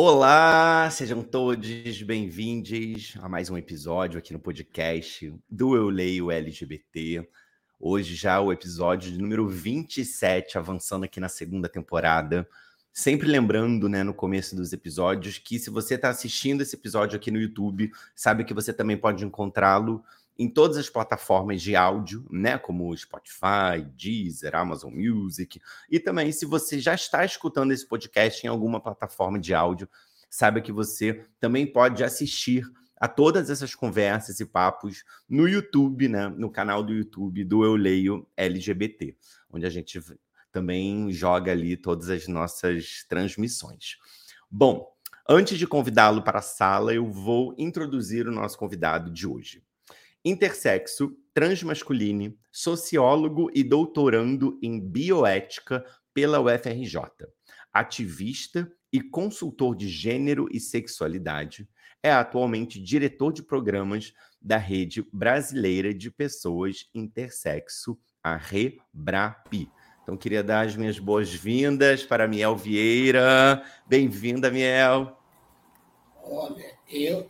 Olá, sejam todos bem-vindos a mais um episódio aqui no podcast do Eu Leio LGBT. Hoje já o episódio de número 27, avançando aqui na segunda temporada. Sempre lembrando, né, no começo dos episódios, que se você está assistindo esse episódio aqui no YouTube, sabe que você também pode encontrá-lo em todas as plataformas de áudio, né, como Spotify, Deezer, Amazon Music, e também se você já está escutando esse podcast em alguma plataforma de áudio, saiba que você também pode assistir a todas essas conversas e papos no YouTube, né, no canal do YouTube do Eu Leio LGBT, onde a gente também joga ali todas as nossas transmissões. Bom, antes de convidá-lo para a sala, eu vou introduzir o nosso convidado de hoje intersexo, transmasculine, sociólogo e doutorando em bioética pela UFRJ, ativista e consultor de gênero e sexualidade, é atualmente diretor de programas da Rede Brasileira de Pessoas Intersexo, a REBRAPI. Então, queria dar as minhas boas-vindas para Miel Vieira. Bem-vinda, Miel. Olha, eu,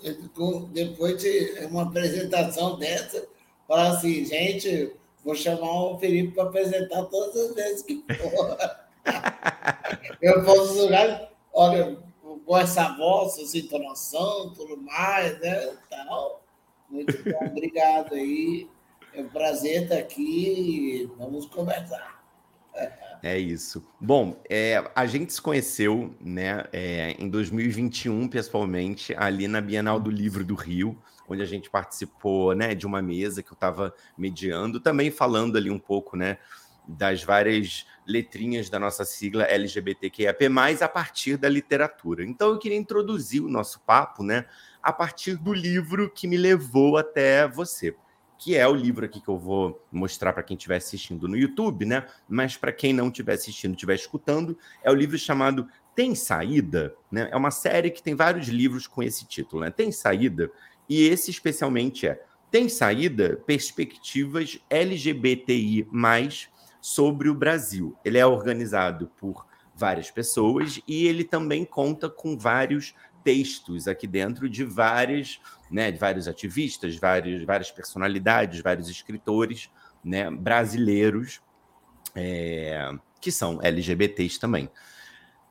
depois de uma apresentação dessa, falar assim, gente, vou chamar o Felipe para apresentar todas as vezes que for. eu posso jogar, olha, com essa voz, essa entonação, tudo mais, né? Tal. Muito bom, obrigado aí. É um prazer estar aqui. Vamos conversar. É isso. Bom, é, a gente se conheceu né, é, em 2021, pessoalmente, ali na Bienal do Livro do Rio, onde a gente participou né, de uma mesa que eu estava mediando, também falando ali um pouco né, das várias letrinhas da nossa sigla LGBTQIAP+, a partir da literatura. Então eu queria introduzir o nosso papo né, a partir do livro que me levou até você que é o livro aqui que eu vou mostrar para quem estiver assistindo no YouTube, né? Mas para quem não estiver assistindo, estiver escutando, é o livro chamado Tem Saída, né? É uma série que tem vários livros com esse título, né? Tem Saída, e esse especialmente é Tem Saída: Perspectivas LGBTI+ sobre o Brasil. Ele é organizado por várias pessoas e ele também conta com vários textos aqui dentro de várias né, de vários ativistas, vários, várias personalidades, vários escritores né, brasileiros é, que são LGBTs também.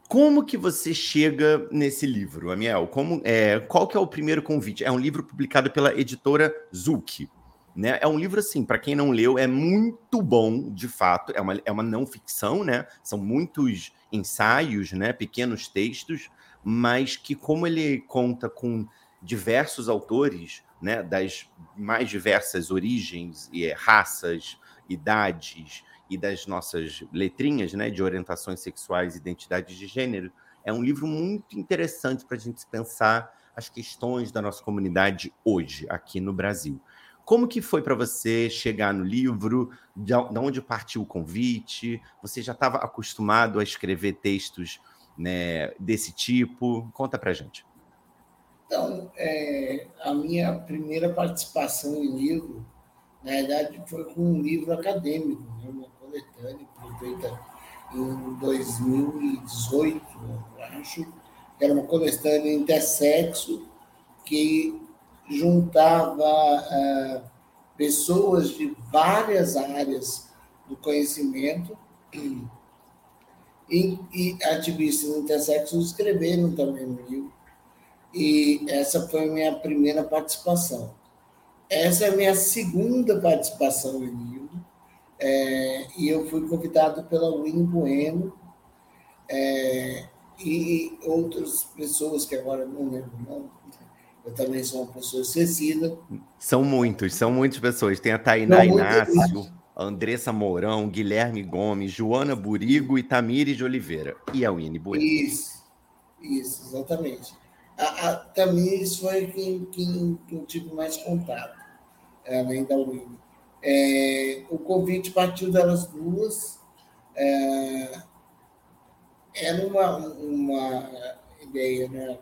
Como que você chega nesse livro, Amiel? Como, é, qual que é o primeiro convite? É um livro publicado pela editora Zuki. Né? É um livro, assim, para quem não leu, é muito bom, de fato. É uma, é uma não ficção, né? São muitos ensaios, né? pequenos textos, mas que, como ele conta com diversos autores, né, das mais diversas origens e raças, idades e das nossas letrinhas, né, de orientações sexuais e identidades de gênero, é um livro muito interessante para a gente pensar as questões da nossa comunidade hoje aqui no Brasil. Como que foi para você chegar no livro? De onde partiu o convite? Você já estava acostumado a escrever textos né, desse tipo? Conta para gente. Então, é, a minha primeira participação em livro, na verdade, foi com um livro acadêmico, né, uma coletânea feita em 2018, acho. Era uma coletânea intersexo que juntava uh, pessoas de várias áreas do conhecimento e, e ativistas intersexos escreveram também no livro e essa foi a minha primeira participação. Essa é a minha segunda participação em livro, é, e eu fui convidado pela Win Bueno é, e outras pessoas que agora não lembro não. Eu também sou uma pessoa esquecida. São muitos, são muitas pessoas. Tem a Tainá Inácio. Andressa Mourão, Guilherme Gomes, Joana Burigo e Tamires de Oliveira. E a Winnie Bueno. Isso, isso, exatamente. A, a Tamires foi quem, quem, eu tive mais contato, além da Winnie. É, o convite partiu delas duas. É, era uma, uma ideia, né,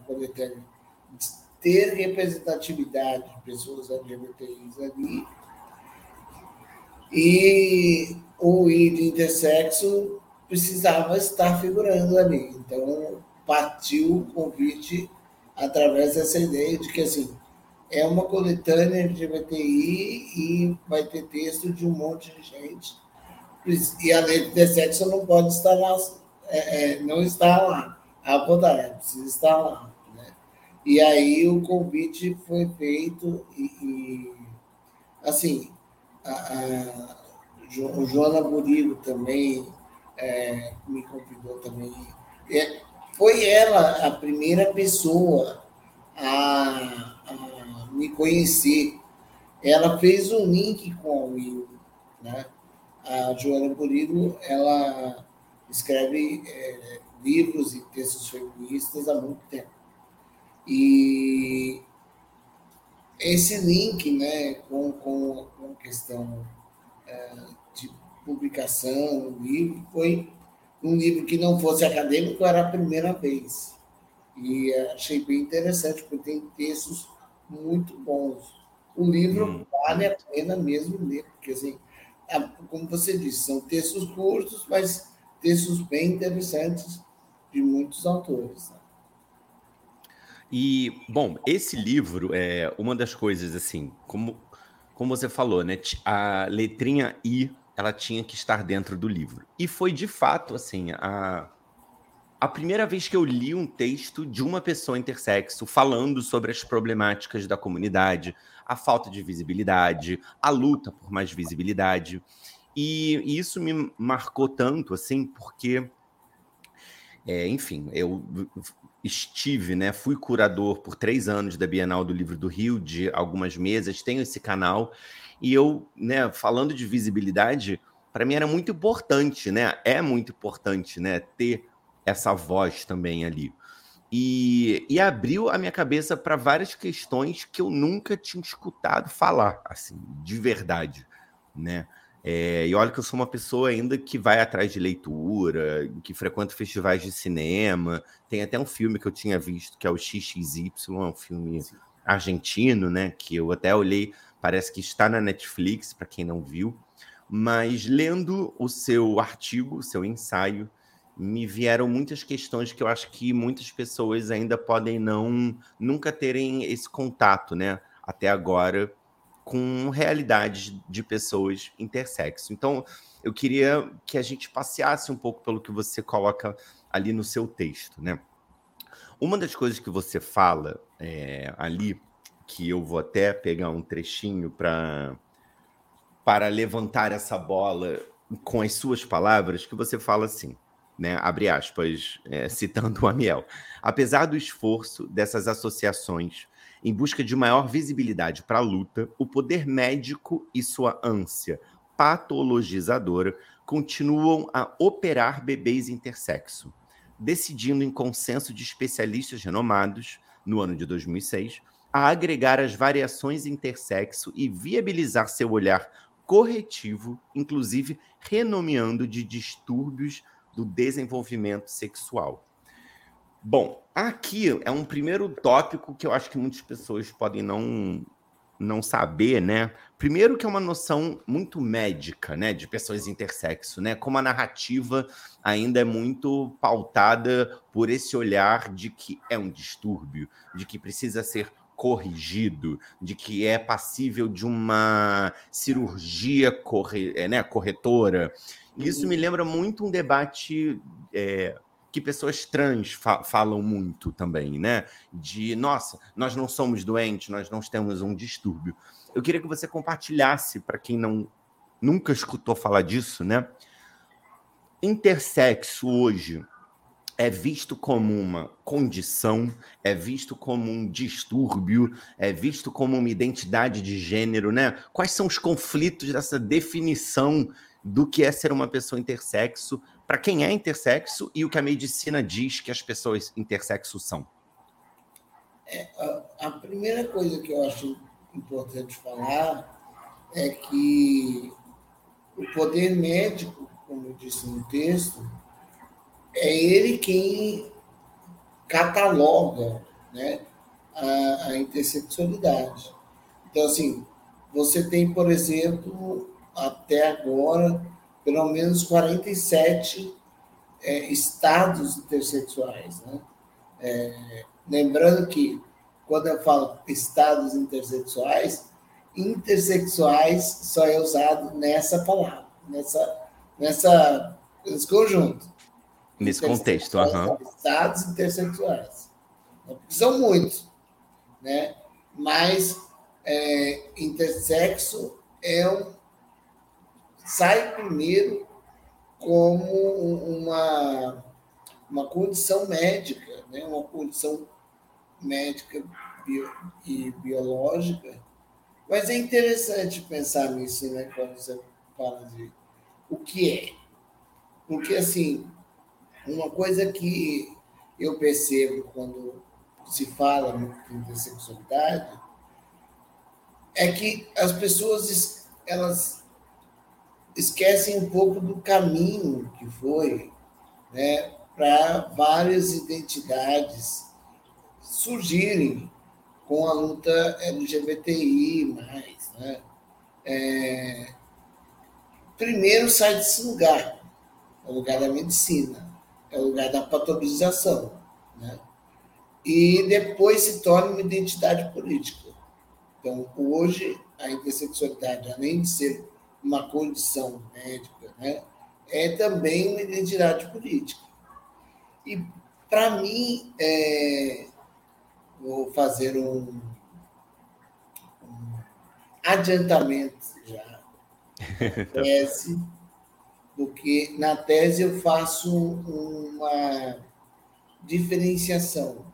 ter representatividade de pessoas LGBTIs ali. E o ID intersexo precisava estar figurando ali. Então, partiu o convite através dessa ideia de que, assim, é uma coletânea LGBTI e vai ter texto de um monte de gente. E a lei de intersexo não pode estar lá, é, é, não está lá. A vontade, precisa estar lá. Né? E aí o convite foi feito e, e assim, a, a o Joana Burigo também é, me convidou também. É, foi ela a primeira pessoa a, a, me conhecer. Ela fez um link com a Will, né? A Joana Burigo, ela escreve é, livros e textos feministas há muito tempo. E esse link né, com, com, com a questão é, de publicação, um livro, foi um livro que não fosse acadêmico, era a primeira vez. E achei bem interessante, porque tem textos muito bons. O livro hum. vale a pena mesmo ler, porque, assim, como você disse, são textos curtos, mas textos bem interessantes de muitos autores. E, bom, esse livro é uma das coisas, assim, como, como você falou, né? A letrinha I, ela tinha que estar dentro do livro. E foi, de fato, assim, a, a primeira vez que eu li um texto de uma pessoa intersexo falando sobre as problemáticas da comunidade, a falta de visibilidade, a luta por mais visibilidade. E, e isso me marcou tanto, assim, porque é, enfim, eu estive, né? Fui curador por três anos da Bienal do Livro do Rio, de algumas mesas, tenho esse canal, e eu, né, falando de visibilidade, para mim era muito importante, né? É muito importante, né? Ter essa voz também ali. E, e abriu a minha cabeça para várias questões que eu nunca tinha escutado falar, assim, de verdade, né? É, e olha que eu sou uma pessoa ainda que vai atrás de leitura, que frequenta festivais de cinema. Tem até um filme que eu tinha visto, que é o XXY, é um filme argentino, né? Que eu até olhei, parece que está na Netflix, para quem não viu. Mas lendo o seu artigo, o seu ensaio, me vieram muitas questões que eu acho que muitas pessoas ainda podem não nunca terem esse contato, né? Até agora com realidades de pessoas intersexo. Então, eu queria que a gente passeasse um pouco pelo que você coloca ali no seu texto, né? Uma das coisas que você fala é, ali, que eu vou até pegar um trechinho para para levantar essa bola com as suas palavras, que você fala assim, né? Abre aspas, é, citando o Amiel. Apesar do esforço dessas associações em busca de maior visibilidade para a luta, o poder médico e sua ânsia patologizadora continuam a operar bebês intersexo, decidindo em consenso de especialistas renomados, no ano de 2006, a agregar as variações intersexo e viabilizar seu olhar corretivo, inclusive renomeando de distúrbios do desenvolvimento sexual. Bom, aqui é um primeiro tópico que eu acho que muitas pessoas podem não não saber, né? Primeiro que é uma noção muito médica, né, de pessoas intersexo, né? Como a narrativa ainda é muito pautada por esse olhar de que é um distúrbio, de que precisa ser corrigido, de que é passível de uma cirurgia corre, é, né, corretora. Isso uhum. me lembra muito um debate é, que pessoas trans fa falam muito também, né? De, nossa, nós não somos doentes, nós não temos um distúrbio. Eu queria que você compartilhasse, para quem não nunca escutou falar disso, né? Intersexo hoje é visto como uma condição, é visto como um distúrbio, é visto como uma identidade de gênero, né? Quais são os conflitos dessa definição do que é ser uma pessoa intersexo, para quem é intersexo e o que a medicina diz que as pessoas intersexo são? É, a, a primeira coisa que eu acho importante falar é que o poder médico, como eu disse no texto, é ele quem cataloga né, a, a intersexualidade. Então, assim, você tem, por exemplo, até agora, pelo menos 47 é, estados intersexuais. Né? É, lembrando que, quando eu falo estados intersexuais, intersexuais só é usado nessa palavra, nessa, nessa, nesse conjunto. Nesse contexto, uhum. Estados intersexuais. São muitos, né? Mas é, intersexo é um, sai primeiro como uma, uma condição médica, né? uma condição médica bio, e biológica. Mas é interessante pensar nisso, né? Quando você fala de o que é. Porque, assim, uma coisa que eu percebo quando se fala em intersexualidade é que as pessoas elas esquecem um pouco do caminho que foi né, para várias identidades surgirem com a luta LGBTI. Né? É, primeiro sai desse lugar, é o lugar da medicina é o lugar da patologização. Né? E depois se torna uma identidade política. Então, hoje, a intersexualidade, além de ser uma condição médica, né, é também uma identidade política. E, para mim, é, vou fazer um, um adiantamento já. Tese porque na tese eu faço uma diferenciação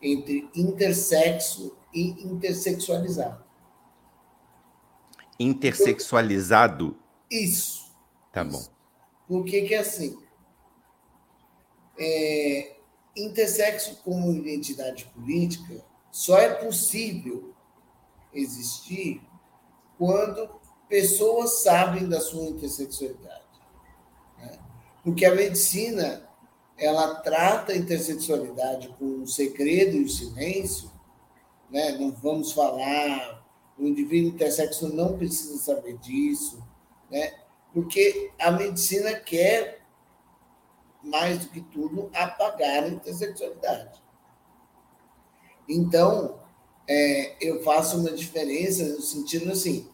entre intersexo e intersexualizado. Intersexualizado? Isso. Tá isso. bom. Por que é assim? É, intersexo como identidade política só é possível existir quando pessoas sabem da sua intersexualidade. Porque a medicina ela trata a intersexualidade com o segredo e o silêncio, né? não vamos falar, o indivíduo intersexo não precisa saber disso, né? porque a medicina quer, mais do que tudo, apagar a intersexualidade. Então, é, eu faço uma diferença no sentido assim,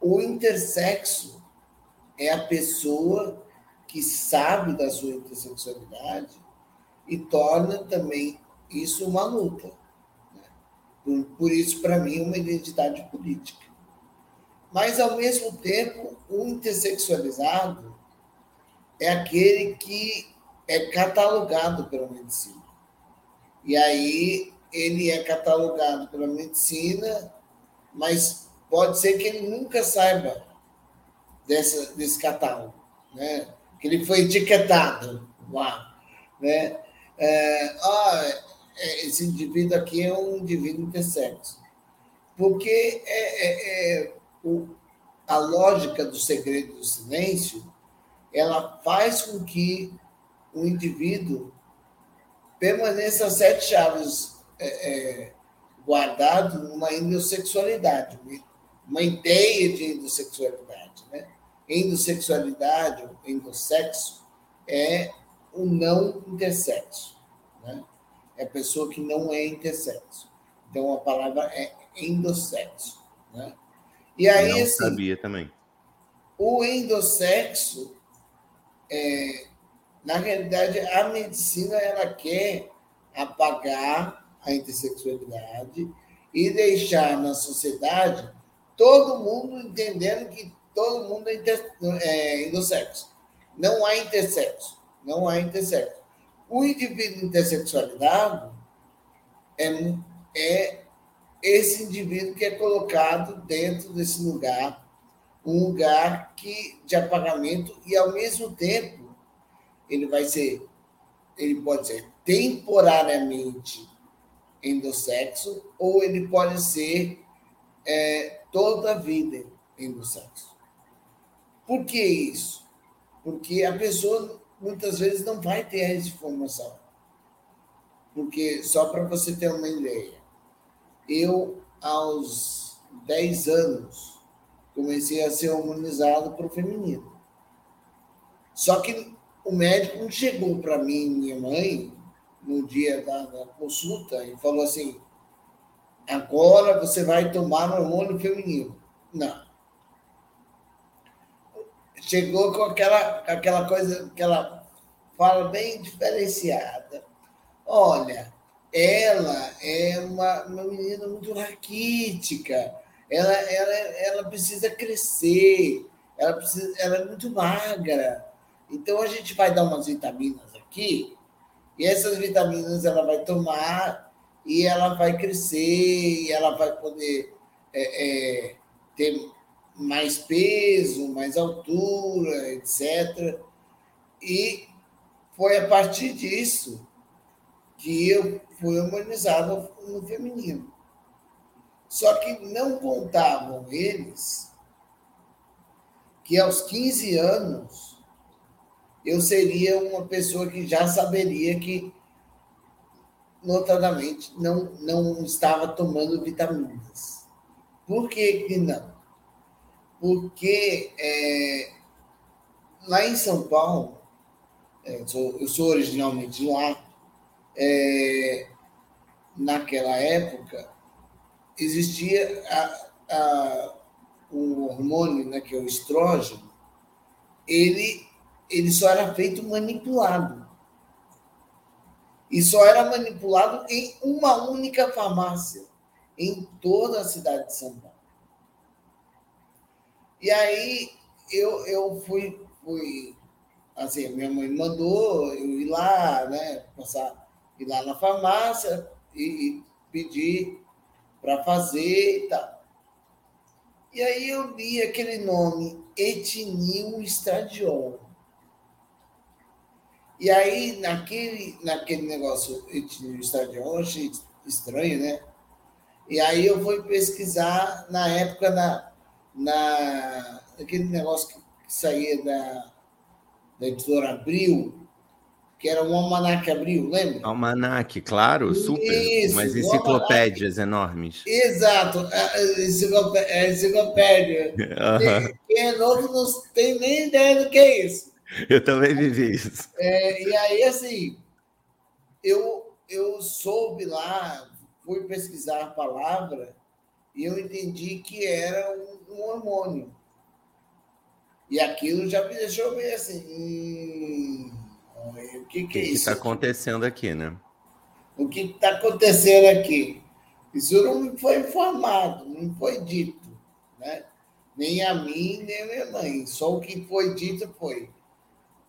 o intersexo é a pessoa que sabe da sua intersexualidade e torna também isso uma luta. Por, isso, para mim, é uma identidade política. Mas, ao mesmo tempo, o intersexualizado é aquele que é catalogado pela medicina. E aí ele é catalogado pela medicina, mas pode ser que ele nunca saiba dessa, desse catálogo. Né? que ele foi etiquetado lá, né? É, ah, esse indivíduo aqui é um indivíduo intersexo. Porque é, é, é, o, a lógica do segredo do silêncio ela faz com que o indivíduo permaneça sete chaves é, é, guardado numa endossexualidade, uma ideia de endossexualidade, né? endossexualidade, endossexo, é o não intersexo. Né? É a pessoa que não é intersexo. Então, a palavra é endossexo. Né? E aí, não assim, sabia também. O endossexo, é, na realidade, a medicina ela quer apagar a intersexualidade e deixar na sociedade todo mundo entendendo que todo mundo é, inter, é intersexo. Não há intersexo. Não há intersexo. O indivíduo intersexualizado é, é esse indivíduo que é colocado dentro desse lugar, um lugar que de apagamento e ao mesmo tempo ele vai ser, ele pode ser temporariamente endossexo ou ele pode ser é, toda a vida endossexo. Por que isso? Porque a pessoa muitas vezes não vai ter essa informação. Porque, só para você ter uma ideia, eu, aos 10 anos, comecei a ser hormonizado para o feminino. Só que o médico não chegou para mim e minha mãe no dia da, da, consulta e falou assim: agora você vai tomar hormônio feminino. Não. Chegou com aquela, aquela coisa, aquela fala bem diferenciada. Olha, ela é uma, uma menina muito raquítica, ela, ela, ela precisa crescer, ela, precisa, ela é muito magra. Então a gente vai dar umas vitaminas aqui, e essas vitaminas ela vai tomar e ela vai crescer, e ela vai poder é, é, ter mais peso, mais altura, etc. E foi a partir disso que eu fui harmonizado no feminino. Só que não contavam eles que aos 15 anos eu seria uma pessoa que já saberia que, notadamente, não, não estava tomando vitaminas. Por que, que não? Porque é, lá em São Paulo, é, eu, sou, eu sou originalmente de lá, é, naquela época, existia a, a, um hormônio, né, que é o estrógeno, ele, ele só era feito manipulado. E só era manipulado em uma única farmácia, em toda a cidade de São Paulo. E aí eu, eu fui, fui assim, minha mãe mandou eu ir lá, né, passar ir lá na farmácia e, e pedir para fazer e tal. E aí eu li aquele nome, etinil estradiol. E aí, naquele, naquele negócio etinil estradiol, achei estranho, né? E aí eu fui pesquisar, na época, na, na, aquele negócio que, saía da, da editora Abril, que era um almanac abril, lembra? Almanac, claro, super. Isso, Mas enciclopédias enormes. Exato, enciclopédia. enciclopédia. Uhum. Quem é novo não tem nem ideia do que é isso. Eu também vivi isso. É, e aí, assim, eu, eu soube lá, fui pesquisar a palavra e eu entendi que era um, um hormônio. E aquilo já me deixou meio assim. Hum, o que, que, é isso? está acontecendo aqui, né? O que está acontecendo aqui? Isso não foi informado, não foi dito, né? Nem a mim, nem a minha mãe. Só o que foi dito foi: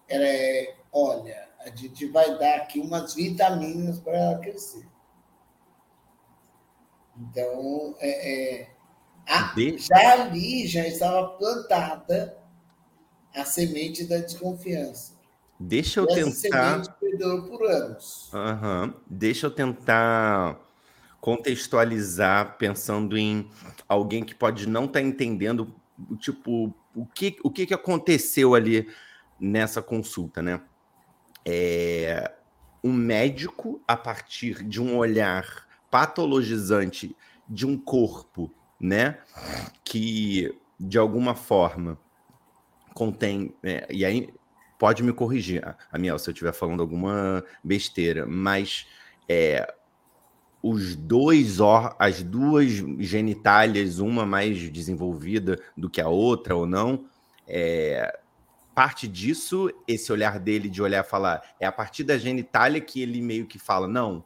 é, olha, a gente vai dar aqui umas vitaminas para ela crescer. Então, é, é, a, já ali já estava plantada a semente da desconfiança. Deixa eu tentar. por anos. Uhum. Deixa eu tentar contextualizar pensando em alguém que pode não estar tá entendendo tipo o que, o que, que aconteceu ali nessa consulta, né? É, um médico a partir de um olhar patologizante de um corpo, né? Que de alguma forma contém é, e aí pode me corrigir, Amiel, se eu estiver falando alguma besteira, mas é, os dois as duas genitálias, uma mais desenvolvida do que a outra ou não, é, parte disso, esse olhar dele de olhar e falar, é a partir da genitália que ele meio que fala, não,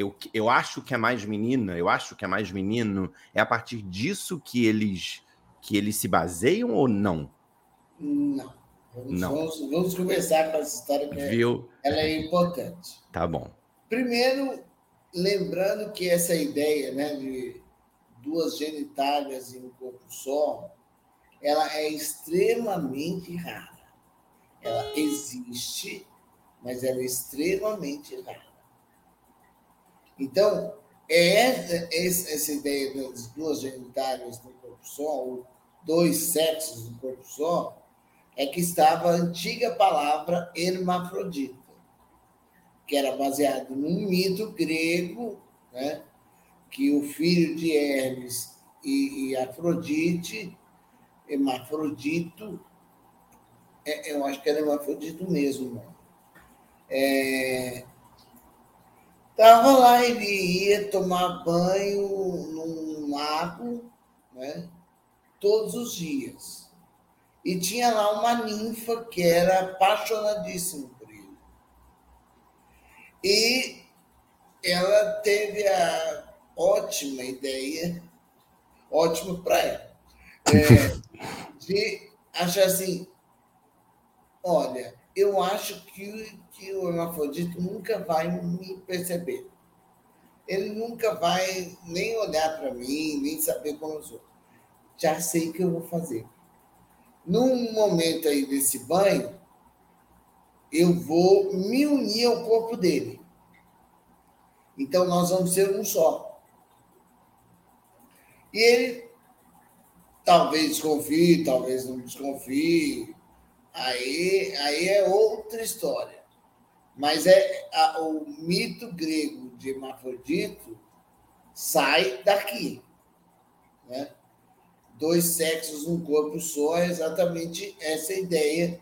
eu, eu acho que é mais menina, eu acho que é mais menino, é a partir disso que eles que eles se baseiam ou não? Não. Vamos, não. Vamos, vamos começar com essa história que é- Viu? ela é importante. Tá bom. Primeiro, lembrando que essa ideia né, de duas genitálias em um corpo só, ela é extremamente rara. Ela existe, mas ela é extremamente rara. Então, é essa ideia das duas genitálias no corpo só, ou dois sexos no corpo só, é que estava a antiga palavra hermafrodita, que era baseado num mito grego, né? que o filho de Hermes e, e Afrodite, hermafrodito, é, eu acho que era hermafrodito mesmo? É, Tava lá, ele ia tomar banho num lago, né? Todos os dias. E tinha lá uma ninfa que era apaixonadíssima por ele. E ela teve a ótima ideia, ótimo para ela, é, de achar assim: olha, eu acho que, que o hermafrodito nunca vai me perceber. Ele nunca vai nem olhar para mim, nem saber como eu sou. Já sei o que eu vou fazer. Num momento aí desse banho, eu vou me unir ao corpo dele. Então nós vamos ser um só. E ele talvez desconfie, talvez não desconfie, aí, aí é outra história. Mas é a, o mito grego de Hermafrodito sai daqui. Né? Dois sexos num corpo só é exatamente essa ideia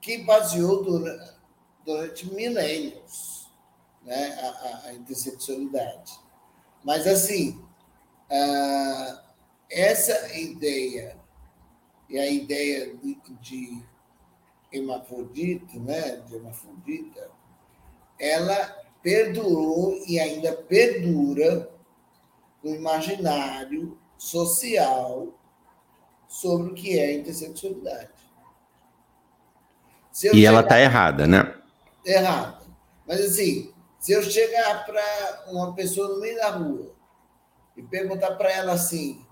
que baseou durante, durante milênios né? a, a, a intersexualidade. Mas, assim, essa ideia e a ideia de, de hermafrodita, né, de hermafrodita, ela perdurou e ainda perdura no imaginário social sobre o que é a intersexualidade. e chegar... ela está errada, né? Errada. Mas assim, se eu chegar para uma pessoa no meio da rua e perguntar para ela assim,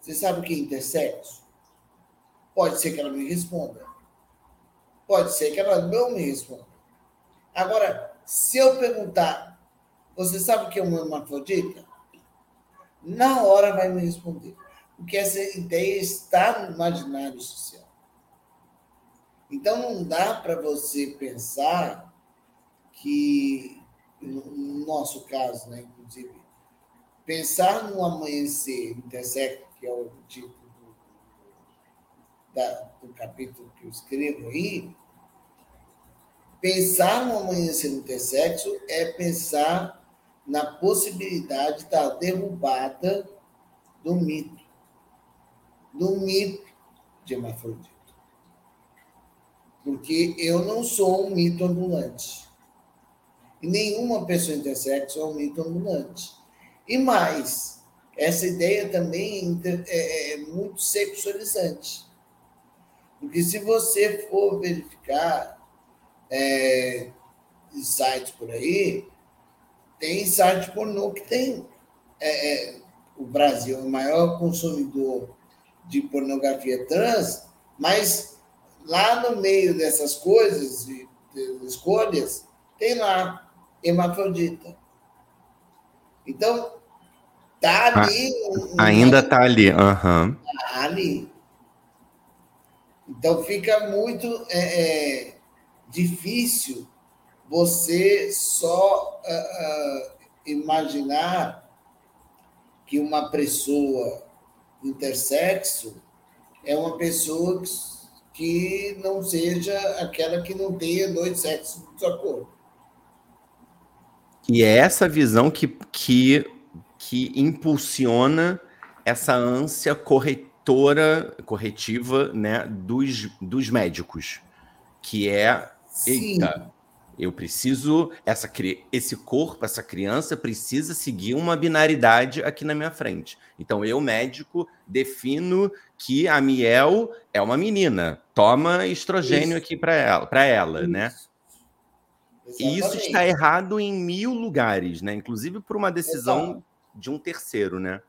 você sabe o que é intersexo? Pode ser que ela me responda. Pode ser que ela não me responda. Agora, se eu perguntar, você sabe o que é uma hermafrodita? Na hora vai me responder. Porque essa ideia está no imaginário social. Então, não dá para você pensar que, no nosso caso, né, inclusive, pensar no amanhecer intersecto, que é o do, da, do capítulo que eu escrevo aí, Pensar no amanhecer intersexo é pensar na possibilidade da derrubada do mito, do mito de hermafrodito. Porque eu não sou um mito ambulante. E nenhuma pessoa intersexo é um mito ambulante. E mais, essa ideia também é, é, é muito sexualizante. Porque se você for verificar é, sites por aí, tem site pornô que tem. É, é, o Brasil é o maior consumidor de pornografia trans, mas lá no meio dessas coisas, de, de escolhas, tem lá hermafrodita. Então, tá ah, ali. Um, ainda tá ali, uhum. Tá ali. Então fica muito. É, é, difícil você só uh, uh, imaginar que uma pessoa intersexo é uma pessoa que não seja aquela que não tenha dois sexos do seu corpo. E é essa visão que, que, que impulsiona essa ânsia corretora, corretiva né, dos, dos médicos, que é Eita. Eu preciso, essa, esse corpo, essa criança precisa seguir uma binaridade aqui na minha frente. Então, eu, médico, defino que a Miel é uma menina. Toma estrogênio isso. aqui para ela, para ela né? E isso está errado em mil lugares, né? Inclusive por uma decisão Exato. de um terceiro, né?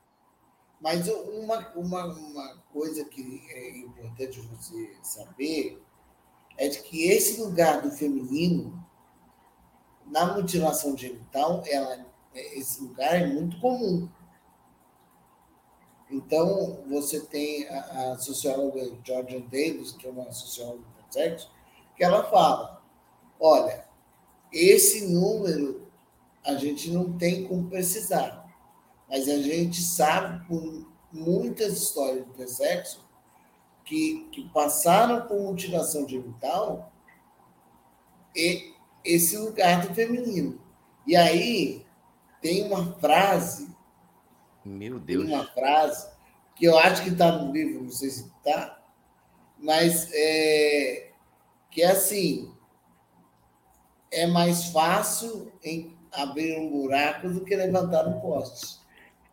Mas uma, uma, uma coisa que é importante você saber é de que esse lugar do feminino na mutilação genital, ela, esse lugar é muito comum. Então, você tem a, a socióloga Georgia Davis, que é uma socióloga do sexo, que ela fala: olha, esse número a gente não tem como precisar, mas a gente sabe por muitas histórias do sexo que, que passaram por mutilação genital e esse lugar do feminino. E aí tem uma frase. Meu Deus. Uma frase que eu acho que está no livro, não sei se está, mas é, que é assim: é mais fácil em abrir um buraco do que levantar um poste.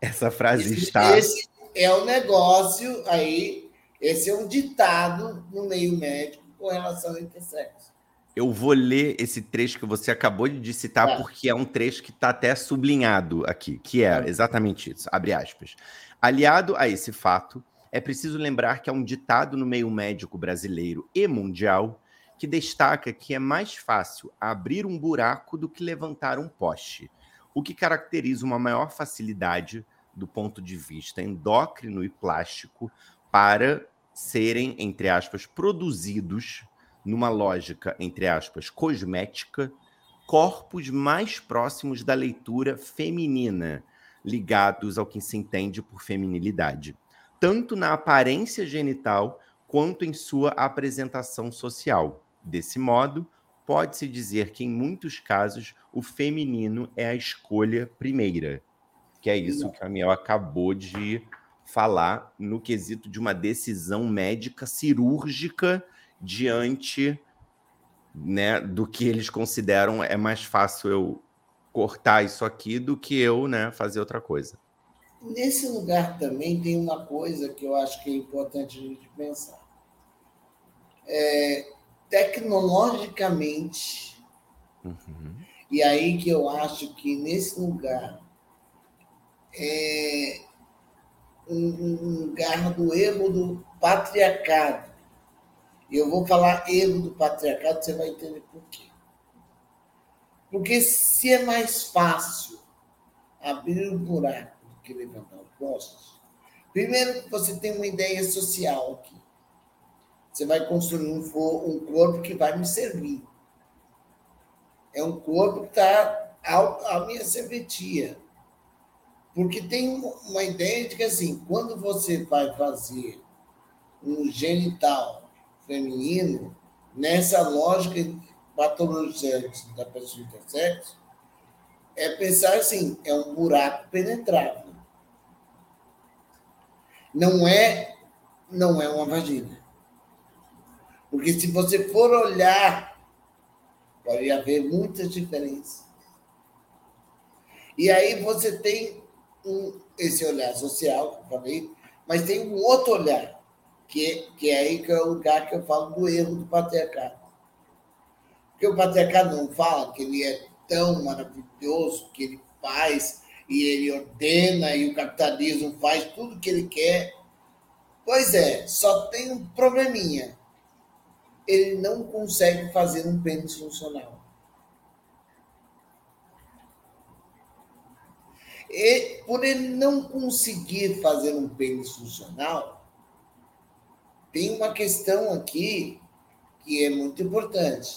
Essa frase esse, está. Esse é o um negócio aí, esse é um ditado no meio médico com relação ao intersexo. Eu vou ler esse trecho que você acabou de citar, é. porque é um trecho que está até sublinhado aqui, que é tá. exatamente isso, abre aspas. Aliado a esse fato, é preciso lembrar que há um ditado no meio médico brasileiro e mundial que destaca que é mais fácil abrir um buraco do que levantar um poste, o que caracteriza uma maior facilidade do ponto de vista endócrino e plástico para serem, entre aspas, produzidos numa lógica, entre aspas, cosmética, corpos mais próximos da leitura feminina, ligados ao que se entende por feminilidade, tanto na aparência genital quanto em sua apresentação social. Desse modo, pode-se dizer que, em muitos casos, o feminino é a escolha primeira, que é isso que a Miel acabou de falar no quesito de uma decisão médica cirúrgica diante né, do que eles consideram é mais fácil eu cortar isso aqui do que eu né, fazer outra coisa. Nesse lugar também tem uma coisa que eu acho que é importante a gente pensar. É, tecnologicamente, uhum. e aí que eu acho que nesse lugar é um, lugar do erro do patriarcado e eu vou falar erro do patriarcado, você vai entender por quê. Porque se é mais fácil abrir um buraco do que levantar o poste, primeiro você tem uma ideia social aqui. Você vai construir um, um corpo que vai me servir. É um corpo que está à minha serventia. Porque tem uma ideia de que, assim, quando você vai fazer um genital feminino, nessa lógica patologizante da pessoa intersexo, é pensar assim, é um buraco penetrável. Não é, não é uma vagina. Porque se você for olhar, pode haver muitas diferenças. E aí você tem um, esse olhar social, que eu falei, mas tem um outro olhar, que, que é aí que é o lugar que eu falo do erro do patriarcado. Porque o patriarcado não fala que ele é tão maravilhoso, que ele faz e ele ordena e o capitalismo faz tudo o que ele quer. Pois é, só tem um probleminha. Ele não consegue fazer um pênis funcional. E, por ele não conseguir fazer um pênis funcional, tem uma questão aqui que é muito importante.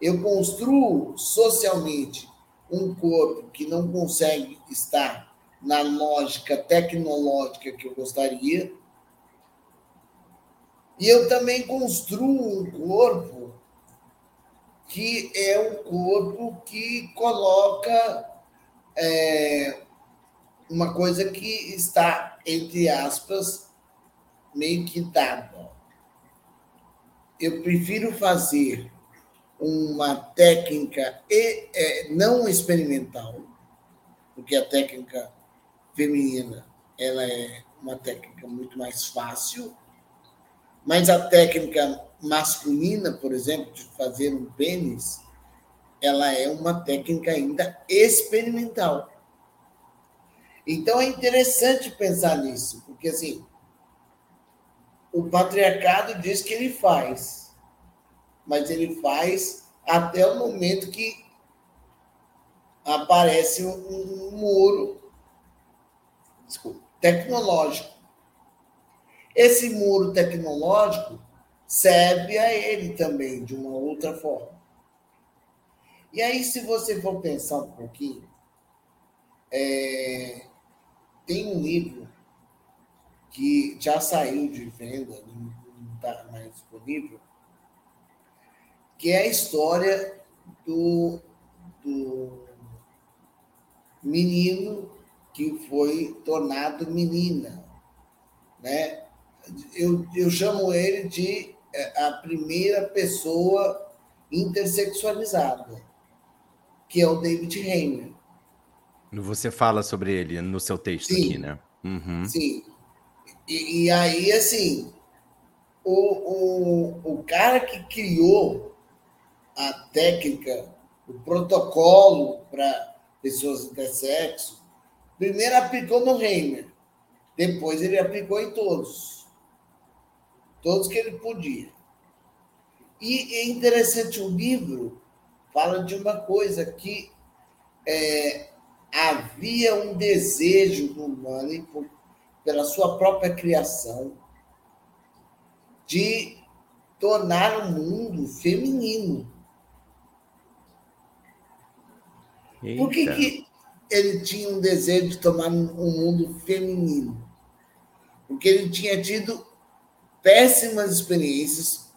Eu construo socialmente um corpo que não consegue estar na lógica tecnológica que eu gostaria. E eu também construo um corpo que é um corpo que coloca é, uma coisa que está, entre aspas, meio que dado. Eu prefiro fazer uma técnica e, é, não experimental, porque a técnica feminina ela é uma técnica muito mais fácil, mas a técnica masculina, por exemplo, de fazer um pênis, ela é uma técnica ainda experimental. Então é interessante pensar nisso, porque assim, o patriarcado diz que ele faz, mas ele faz até o momento que aparece um, um muro desculpa, tecnológico. Esse muro tecnológico serve a ele também, de uma outra forma. E aí, se você for pensar um pouquinho, é, tem um livro que já saiu de venda, não está mais disponível, que é a história do, do menino que foi tornado menina. Né? Eu, eu chamo ele de é, a primeira pessoa intersexualizada, que é o David Reimer. Você fala sobre ele no seu texto sim, aqui, né? Uhum. Sim. E, e, aí, assim, o, o, o cara que criou a técnica, o protocolo para pessoas intersexo, primeiro aplicou no Reimer, depois ele aplicou em todos. Todos que ele podia. E é interessante, o livro fala de uma coisa que é, havia um desejo do humano, pela sua própria criação, de tornar o mundo feminino. Eita. Por que, que ele tinha um desejo de tomar um mundo feminino? Porque ele tinha tido péssimas experiências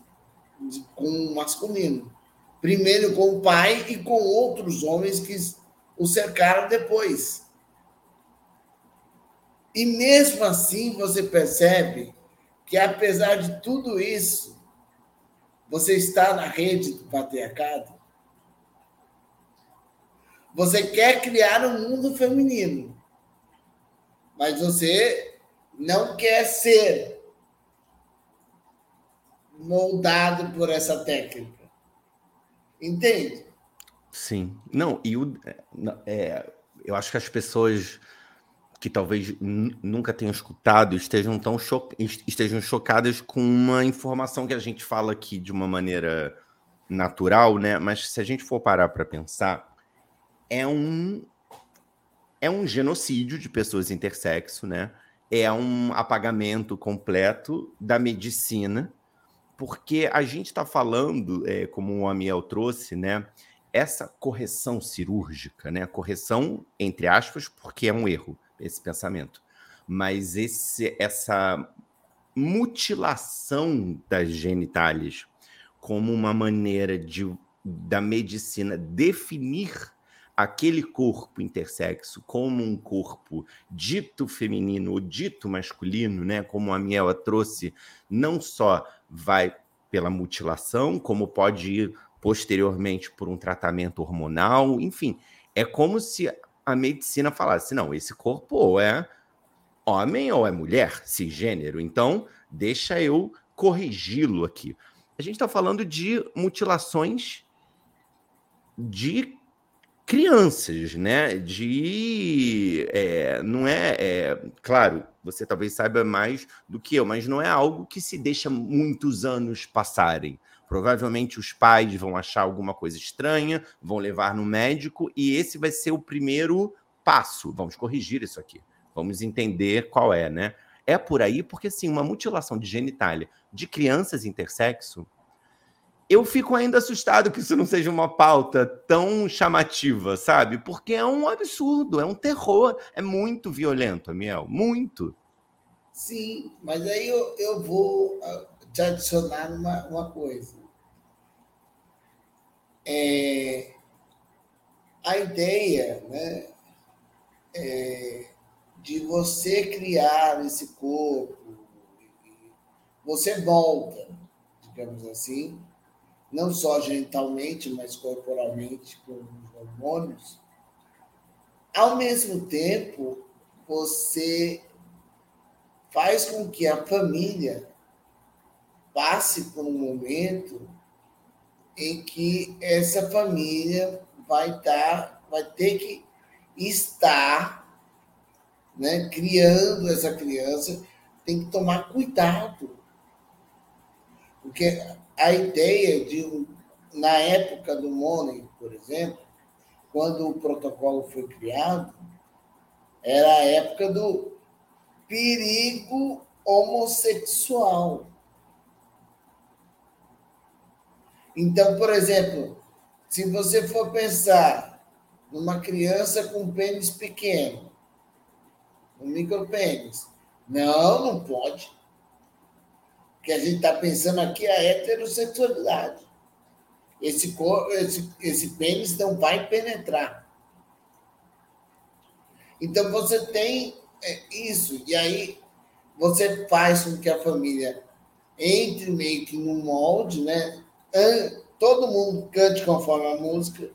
com o masculino. Primeiro com o pai e com outros homens que o cercaram depois. E mesmo assim você percebe que, apesar de tudo isso, você está na rede do patriarcado. Você quer criar um mundo feminino, mas você não quer ser moldado por essa técnica. Entende? Sim. Não, e o, é, eu acho que as pessoas que talvez nunca tenham escutado estejam tão cho estejam chocadas com uma informação que a gente fala aqui de uma maneira natural, né? Mas se a gente for parar para pensar, é um é um genocídio de pessoas intersexo, né? É um apagamento completo da medicina, porque a gente está falando, é, como o Amiel trouxe, né? essa correção cirúrgica, né? Correção entre aspas, porque é um erro esse pensamento, mas esse essa mutilação das genitálias como uma maneira de da medicina definir aquele corpo intersexo como um corpo dito feminino ou dito masculino, né? Como a Miela trouxe, não só vai pela mutilação, como pode ir posteriormente por um tratamento hormonal, enfim, é como se a medicina falasse: não, esse corpo ou é homem ou é mulher, cisgênero, então deixa eu corrigi-lo aqui. A gente está falando de mutilações de crianças, né? De. É, não é, é. Claro, você talvez saiba mais do que eu, mas não é algo que se deixa muitos anos passarem. Provavelmente os pais vão achar alguma coisa estranha, vão levar no médico e esse vai ser o primeiro passo. Vamos corrigir isso aqui. Vamos entender qual é, né? É por aí porque, assim, uma mutilação de genitália de crianças intersexo, eu fico ainda assustado que isso não seja uma pauta tão chamativa, sabe? Porque é um absurdo, é um terror, é muito violento, Amiel, muito. Sim, mas aí eu, eu vou ah, te adicionar uma, uma coisa é, a ideia né, é, de você criar esse corpo, você volta, digamos assim, não só genitalmente, mas corporalmente, com os hormônios, ao mesmo tempo, você faz com que a família passe por um momento em que essa família vai estar, vai ter que estar né, criando essa criança, tem que tomar cuidado. Porque a ideia de, na época do Money, por exemplo, quando o protocolo foi criado, era a época do perigo homossexual. Então, por exemplo, se você for pensar numa criança com pênis pequeno, um micropênis, não, não pode. Porque a gente está pensando aqui a heterossexualidade. Esse, corpo, esse, esse pênis não vai penetrar. Então você tem é, isso, e aí você faz com que a família entre meio que no molde, né? Todo mundo cante conforme a música,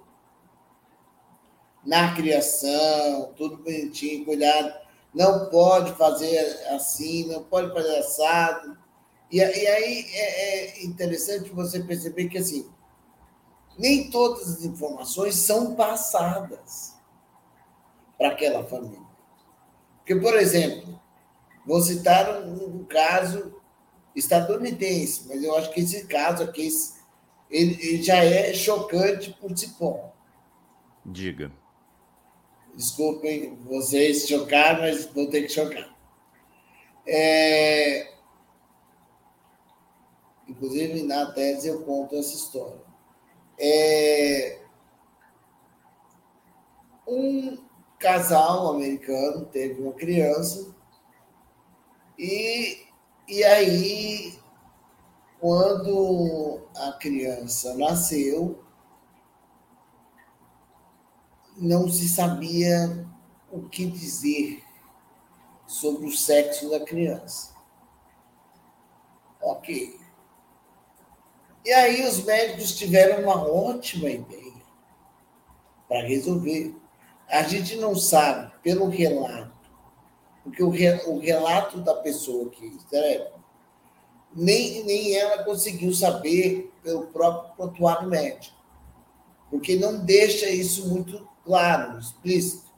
na criação, tudo bonitinho, cuidado. Não pode fazer assim, não pode fazer assado. E, e aí é, é interessante você perceber que assim nem todas as informações são passadas para aquela família. Porque, por exemplo, vou citar um, um caso estadunidense, mas eu acho que esse caso aqui ele, ele já é chocante por si próprio. Diga. Desculpem vocês chocar, mas vou ter que chocar. É... Inclusive, na tese, eu conto essa história. É... Um casal americano teve uma criança e, e aí, quando a criança nasceu, não se sabia o que dizer sobre o sexo da criança. Ok. E aí os médicos tiveram uma ótima ideia para resolver. A gente não sabe, pelo relato, porque o, re, o relato da pessoa que escreve, nem, nem ela conseguiu saber pelo próprio prontuário médico, porque não deixa isso muito claro, explícito.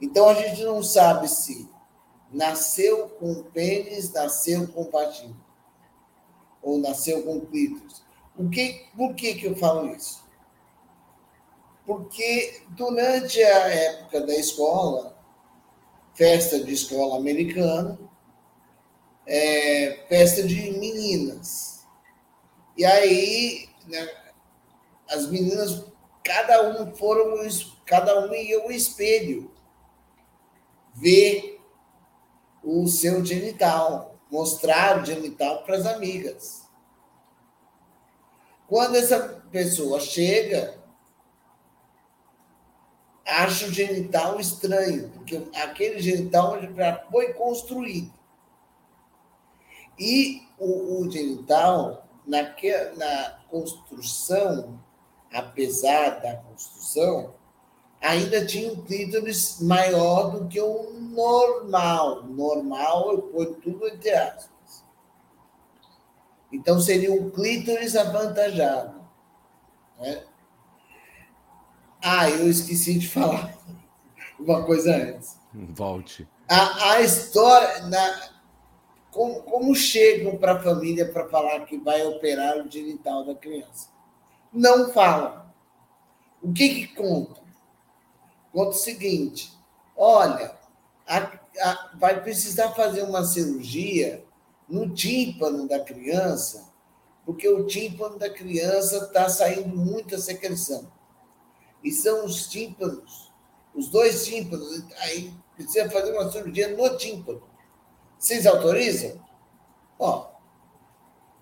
Então a gente não sabe se nasceu com pênis, nasceu com vagina ou nasceu com clítoris. Por que, por que, que eu falo isso? Porque durante a época da escola, festa de escola americana, é, festa de meninas. E aí, né, as meninas, cada um foram, cada um ia ao espelho ver o seu genital mostrar o genital para as amigas. Quando essa pessoa chega, acha o genital estranho, porque aquele genital já foi construído. E o, o genital, na construção, apesar da construção, ainda tinha um clítoris maior do que o normal. Normal, eu ponho tudo entre aspas. Então, seria um clítoris avantajado. Né? Ah, eu esqueci de falar uma coisa antes. Volte. A, a história. Na, como, como chegam para a família para falar que vai operar o genital da criança? Não falam. O que, que conta? Conta o seguinte: olha, a, a, vai precisar fazer uma cirurgia no tímpano da criança, porque o tímpano da criança está saindo muita secreção. E são os tímpanos, os dois tímpanos, aí precisa fazer uma cirurgia no tímpano. Vocês autorizam? Ó,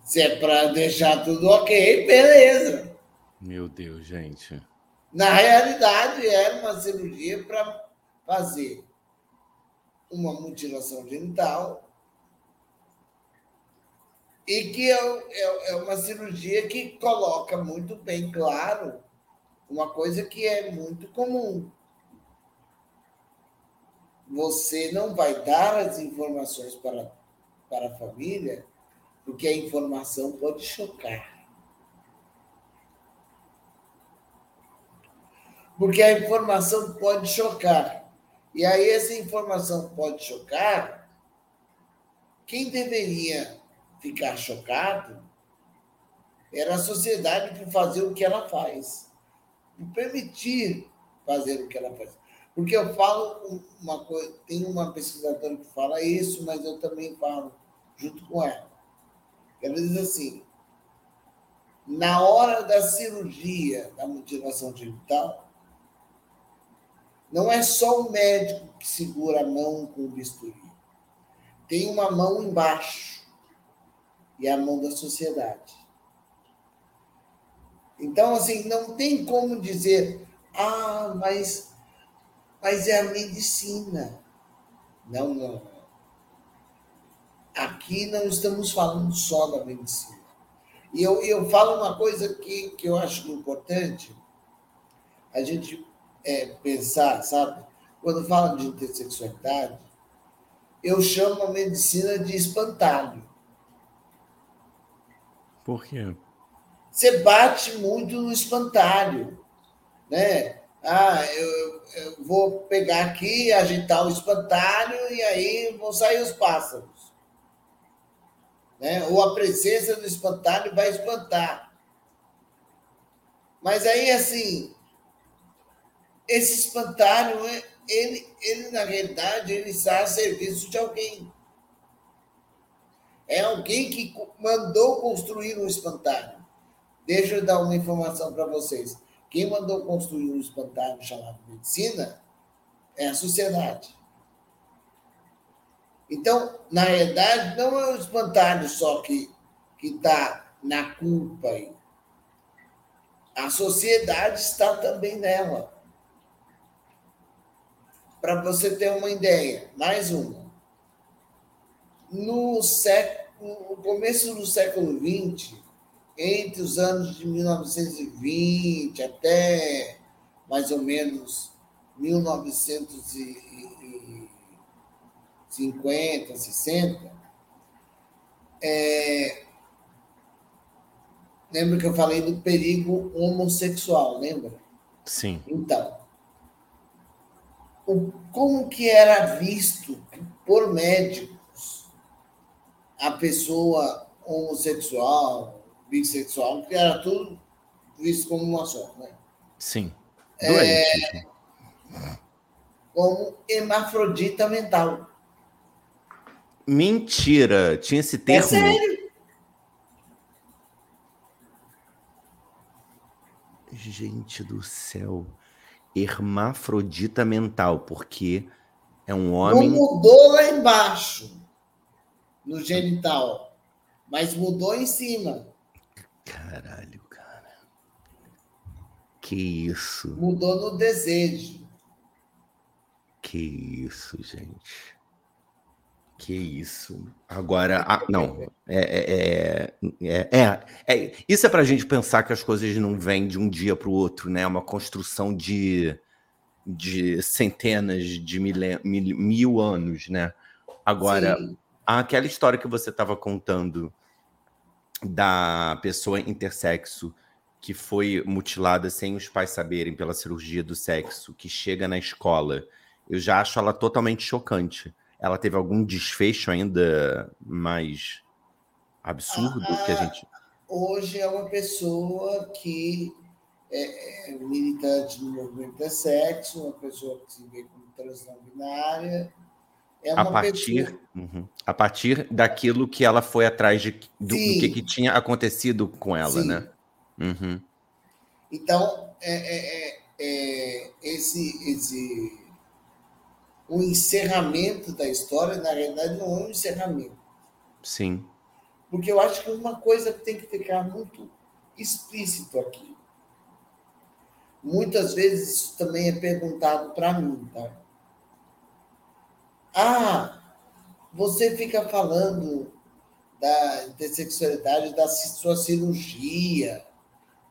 se é para deixar tudo ok, beleza. Meu Deus, gente. Na realidade, era uma cirurgia para fazer uma mutilação genital e que é, é, é uma cirurgia que coloca muito bem claro uma coisa que é muito comum. Você não vai dar as informações para, para a família, porque a informação pode chocar. Porque a informação pode chocar. E aí, essa informação pode chocar. Quem deveria ficar chocado era a sociedade por fazer o que ela faz, por permitir fazer o que ela faz. Porque eu falo uma coisa, tem uma pesquisadora que fala isso, mas eu também falo junto com ela. Ela diz assim: na hora da cirurgia da mutilação genital, não é só o médico que segura a mão com o bisturi. Tem uma mão embaixo e a mão da sociedade. Então, assim, não tem como dizer, ah, mas, mas é a medicina. Não, não. Aqui não estamos falando só da medicina. E eu, eu falo uma coisa que, que eu acho importante a gente é, pensar, sabe? Quando fala de intersexualidade, eu chamo a medicina de espantalho. Por quê? Você bate muito no espantalho, né? Ah, eu, eu vou pegar aqui, agitar o espantalho e aí vão sair os pássaros. Né? Ou a presença do espantalho vai espantar. Mas aí, assim, esse espantalho, ele, ele na realidade, ele está a serviço de alguém. É alguém que mandou construir um espantalho. Deixa eu dar uma informação para vocês. Quem mandou construir um espantalho chamado medicina é a sociedade. Então, na realidade, não é o espantalho só que está na culpa aí. A sociedade está também nela. Para você ter uma ideia, mais uma. No, século, no começo do século XX, entre os anos de 1920 até mais ou menos 1950, 60, é, lembra que eu falei do perigo homossexual, lembra? Sim. Então, como que era visto por médicos a pessoa homossexual, bissexual, que era tudo visto como uma só, né? Sim. Doente. É, como hermafrodita mental. Mentira! Tinha esse termo. É sério? Gente do céu hermafrodita mental, porque é um homem. Não mudou lá embaixo, no genital, mas mudou em cima. Caralho, cara. Que isso? Mudou no desejo. Que isso, gente. Que isso. Agora, ah, não. É, é, é, é, isso é para a gente pensar que as coisas não vêm de um dia para o outro, né? É uma construção de, de centenas de mil, mil, mil anos, né? Agora, Sim. aquela história que você estava contando da pessoa intersexo que foi mutilada sem os pais saberem pela cirurgia do sexo, que chega na escola, eu já acho ela totalmente chocante ela teve algum desfecho ainda mais absurdo ah, que a gente. Hoje é uma pessoa que é, é militante no movimento de sexo, uma pessoa que se vê como trans binária. É a partir, pessoa... uhum, a partir daquilo que ela foi atrás de, do, do que, que, tinha acontecido com ela, Sim. né? Uhum. Então, é, é, é, é esse, esse o encerramento da história, na realidade, não é um encerramento. Sim. Porque eu acho que uma coisa que tem que ficar muito explícito aqui. Muitas vezes isso também é perguntado para mim, tá? Ah, você fica falando da intersexualidade, da sua cirurgia,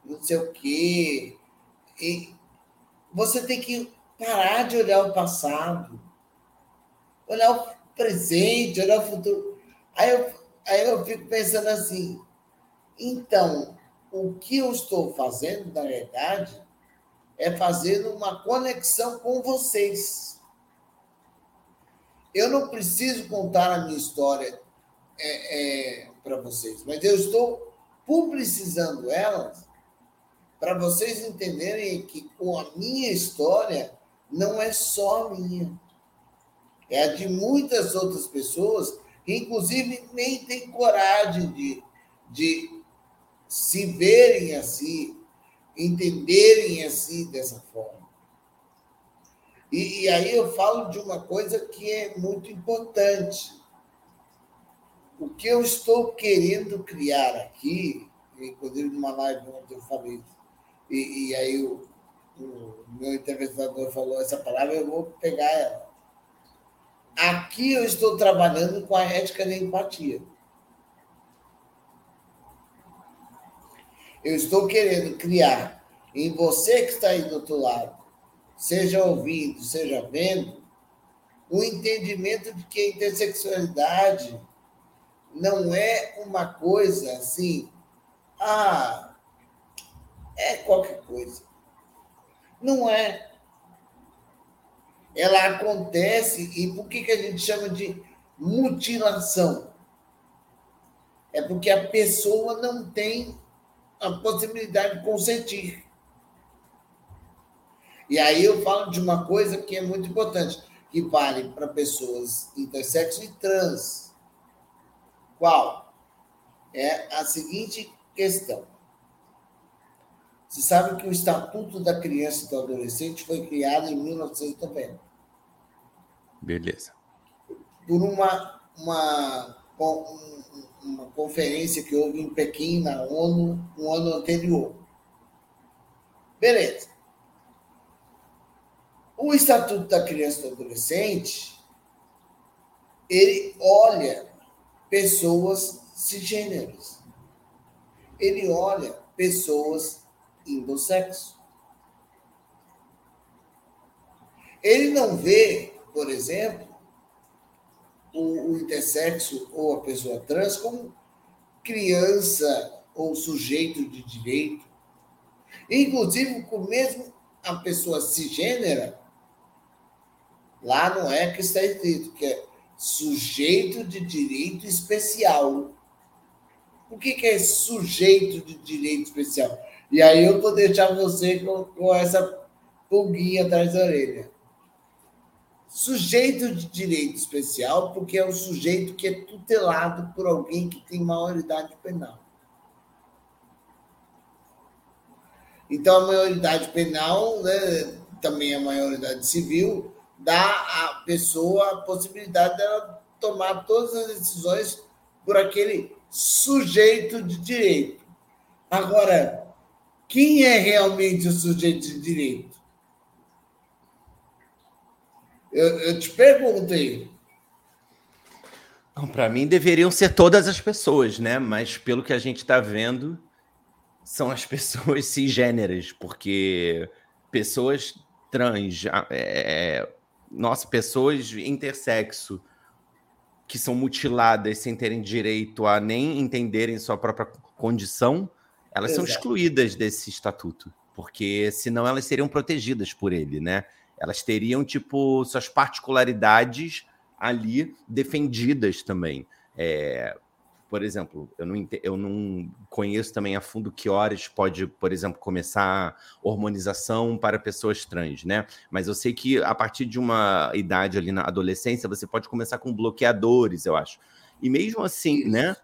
não sei o quê. E você tem que parar de olhar o passado, olhar o presente, olhar o futuro. Aí eu, aí eu fico pensando assim, então, o que eu estou fazendo, na verdade, é fazer uma conexão com vocês. Eu não preciso contar a minha história é, é, para vocês, mas eu estou publicizando elas para vocês entenderem que com a minha história não é só a minha, é a de muitas outras pessoas que, inclusive, nem têm coragem de, de se verem assim, entenderem assim dessa forma. E, e aí eu falo de uma coisa que é muito importante. O que eu estou querendo criar aqui, inclusive numa live ontem eu falei, e, e aí o, o meu entrevistador falou essa palavra, eu vou pegar ela. Aqui eu estou trabalhando com a ética da empatia. Eu estou querendo criar em você que está aí do outro lado, seja ouvindo, seja vendo, o entendimento de que a intersexualidade não é uma coisa assim, ah, é qualquer coisa. Não é. Ela acontece, e por que, que a gente chama de mutilação? É porque a pessoa não tem a possibilidade de consentir. E aí eu falo de uma coisa que é muito importante, que vale para pessoas intersexo e trans. Qual? É a seguinte questão. Você sabe que o Estatuto da Criança e do Adolescente foi criado em 1990. Beleza. Por uma, uma, uma conferência que houve em Pequim, na ONU, no ano anterior. Beleza. O Estatuto da Criança e do Adolescente, ele olha pessoas cisgêneras. Ele olha pessoas sexo. Ele não vê, por exemplo, o, o intersexo ou a pessoa trans como criança ou sujeito de direito. Inclusive, com mesmo a pessoa cisgênera, lá não é que está escrito, que é sujeito de direito especial. O que é sujeito de direito especial? E aí eu vou deixar você com, com essa pulguinha atrás da orelha. Sujeito de direito especial, porque é o sujeito que é tutelado por alguém que tem maioridade penal. Então, a maioridade penal, né, também a maioridade civil, dá à pessoa a possibilidade dela tomar todas as decisões por aquele sujeito de direito. Agora, quem é realmente o sujeito de direito? Eu, eu te pergunto aí. Para mim, deveriam ser todas as pessoas, né? Mas pelo que a gente está vendo, são as pessoas cisgêneras, porque pessoas trans, é, é, nossa, pessoas intersexo que são mutiladas sem terem direito a nem entenderem sua própria condição, elas Exato. são excluídas desse estatuto, porque senão elas seriam protegidas por ele, né? Elas teriam, tipo, suas particularidades ali defendidas também. É, por exemplo, eu não, eu não conheço também a fundo que horas pode, por exemplo, começar hormonização para pessoas trans, né? Mas eu sei que a partir de uma idade ali na adolescência, você pode começar com bloqueadores, eu acho. E mesmo assim, né?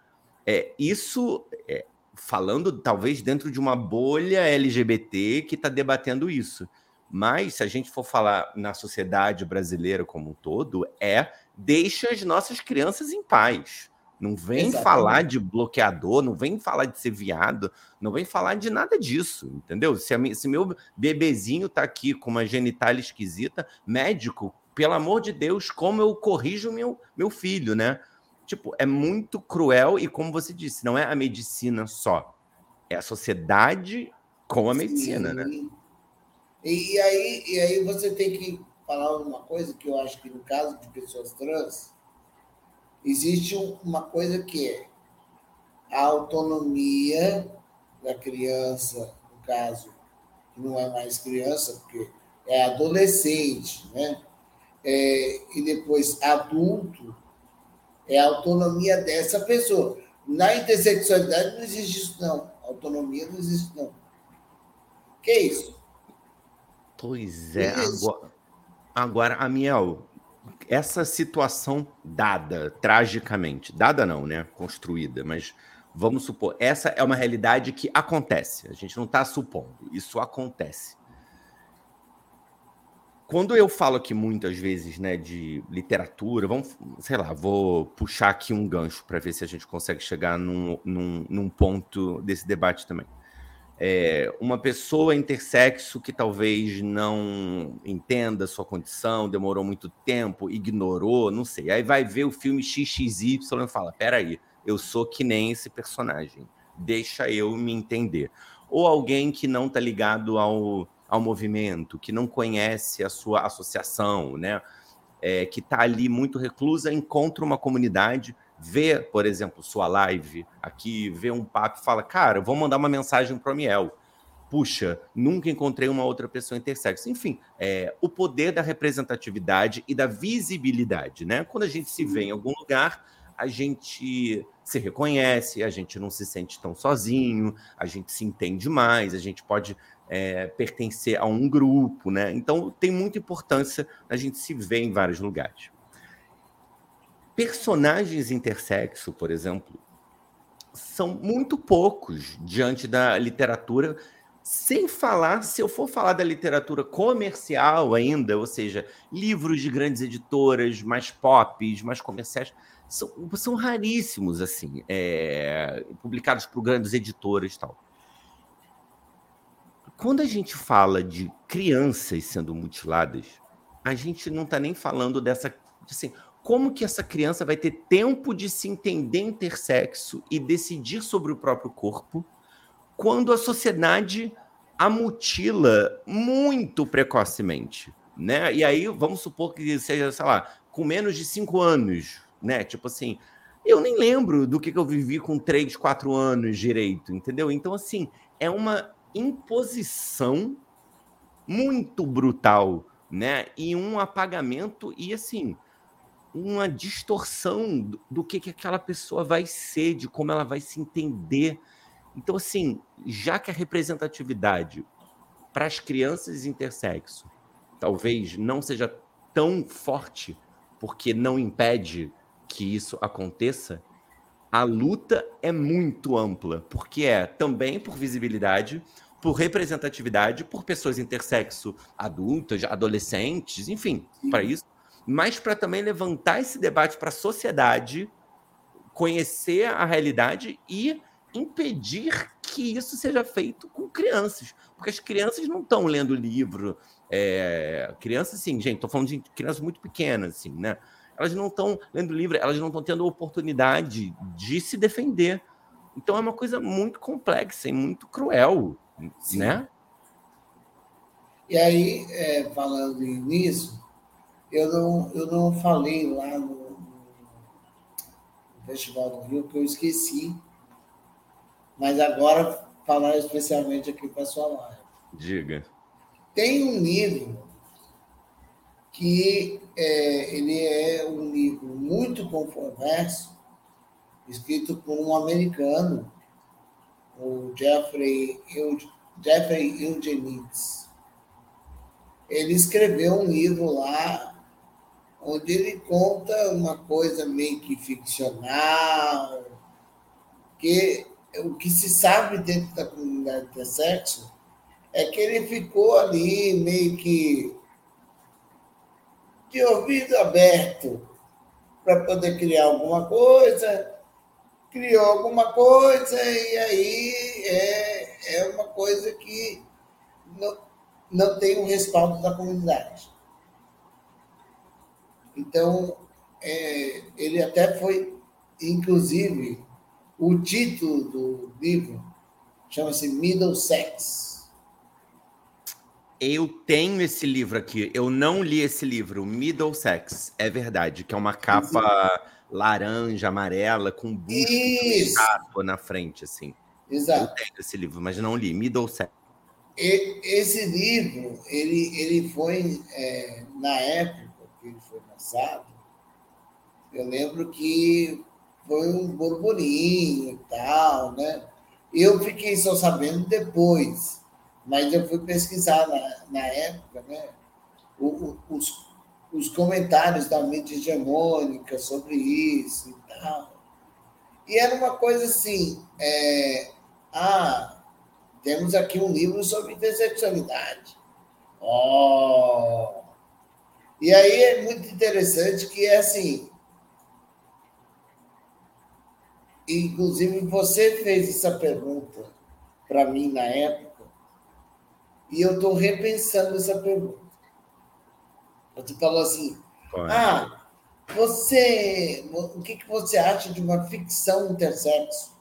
É, isso é, falando talvez dentro de uma bolha LGBT que está debatendo isso. Mas se a gente for falar na sociedade brasileira como um todo, é deixa as nossas crianças em paz. Não vem Exatamente. falar de bloqueador, não vem falar de ser viado, não vem falar de nada disso, entendeu? Se, a, se meu bebezinho tá aqui com uma genital esquisita, médico, pelo amor de Deus, como eu corrijo meu, meu filho, né? Tipo, é muito cruel e, como você disse, não é a medicina só. É a sociedade com a medicina? Sim. né? E, e, aí, e aí você tem que falar uma coisa que eu acho que no caso de pessoas trans, existe uma coisa que é a autonomia da criança, no caso, que não é mais criança, porque é adolescente, né? É, e depois adulto, é a autonomia dessa pessoa. Na intersexualidade não existe isso, não. Autonomia não existe, não. Que é isso? Pois é. Agora, agora, Amiel, essa situação dada, tragicamente, dada não, né? Construída, mas vamos supor, essa é uma realidade que acontece. A gente não está supondo, isso acontece. Quando eu falo aqui muitas vezes, né, de literatura, vamos, sei lá, vou puxar aqui um gancho para ver se a gente consegue chegar num, num, num ponto desse debate também. É, uma pessoa intersexo que talvez não entenda sua condição, demorou muito tempo, ignorou, não sei. Aí vai ver o filme XXY e fala: peraí, eu sou que nem esse personagem, deixa eu me entender. Ou alguém que não está ligado ao, ao movimento, que não conhece a sua associação, né? É, que está ali muito reclusa, encontra uma comunidade vê, por exemplo, sua live aqui, vê um papo e fala, cara, vou mandar uma mensagem para o Miel. Puxa, nunca encontrei uma outra pessoa intersexo. Enfim, é, o poder da representatividade e da visibilidade, né? Quando a gente se vê em algum lugar, a gente se reconhece, a gente não se sente tão sozinho, a gente se entende mais, a gente pode é, pertencer a um grupo, né? Então tem muita importância a gente se ver em vários lugares personagens intersexo, por exemplo, são muito poucos diante da literatura, sem falar, se eu for falar da literatura comercial ainda, ou seja, livros de grandes editoras, mais pop, mais comerciais, são, são raríssimos, assim, é, publicados por grandes editoras e tal. Quando a gente fala de crianças sendo mutiladas, a gente não está nem falando dessa. Assim, como que essa criança vai ter tempo de se entender intersexo e decidir sobre o próprio corpo quando a sociedade a mutila muito precocemente, né? E aí vamos supor que seja, sei lá, com menos de cinco anos, né? Tipo assim, eu nem lembro do que, que eu vivi com três, quatro anos direito, entendeu? Então, assim, é uma imposição muito brutal, né? E um apagamento, e assim, uma distorção do, do que, que aquela pessoa vai ser, de como ela vai se entender. Então, assim, já que a representatividade para as crianças intersexo talvez não seja tão forte, porque não impede que isso aconteça, a luta é muito ampla, porque é também por visibilidade, por representatividade, por pessoas intersexo adultas, adolescentes, enfim, para isso mas para também levantar esse debate para a sociedade, conhecer a realidade e impedir que isso seja feito com crianças, porque as crianças não estão lendo livro. É, crianças, sim, gente, estou falando de crianças muito pequenas, assim, né? Elas não estão lendo livro, elas não estão tendo oportunidade de se defender. Então é uma coisa muito complexa e muito cruel, sim. né? E aí, é, falando nisso, eu não, eu não falei lá no, no Festival do Rio, que eu esqueci. Mas agora falar especialmente aqui para a sua live. Diga. Tem um livro que é, ele é um livro muito controverso, escrito por um americano, o Jeffrey, Jeffrey Eugenides. Ele escreveu um livro lá onde ele conta uma coisa meio que ficcional, que o que se sabe dentro da comunidade intersexo é que ele ficou ali meio que de ouvido aberto para poder criar alguma coisa, criou alguma coisa e aí é, é uma coisa que não, não tem o um respaldo da comunidade. Então, é, ele até foi inclusive, o título do livro chama-se Middle Sex. Eu tenho esse livro aqui. Eu não li esse livro, Middle Sex. É verdade, que é uma capa laranja, amarela, com busto estátua na frente, assim. Exato. Eu tenho esse livro, mas não li. Middle Sex. Esse livro, ele, ele foi, é, na época que ele foi lançado, eu lembro que foi um burburinho e tal, né? Eu fiquei só sabendo depois, mas eu fui pesquisar na, na época, né? O, o, os, os comentários da mídia hegemônica sobre isso e tal. E era uma coisa assim, é, ah, temos aqui um livro sobre intersexualidade. Oh! E aí é muito interessante que é assim, Inclusive, você fez essa pergunta para mim na época, e eu estou repensando essa pergunta. Você falou assim: ah, você, o que, que você acha de uma ficção intersexo?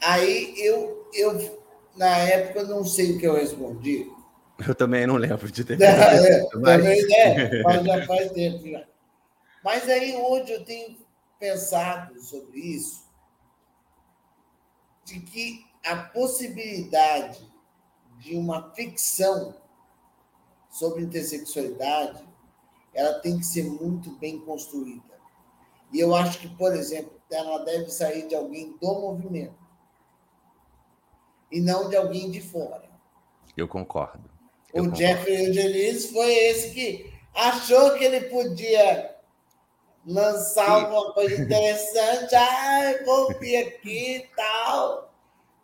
Aí eu, eu, na época, não sei o que eu respondi. Eu também não lembro de ter. É, mas... Também, é, mas já faz tempo já. Mas aí hoje eu tenho pensado sobre isso, de que a possibilidade de uma ficção sobre intersexualidade ela tem que ser muito bem construída. E eu acho que, por exemplo, ela deve sair de alguém do movimento e não de alguém de fora. Eu concordo. Eu o concordo. Jeffrey Angelis foi esse que achou que ele podia lançar alguma coisa interessante, ai, vou vir aqui e tal,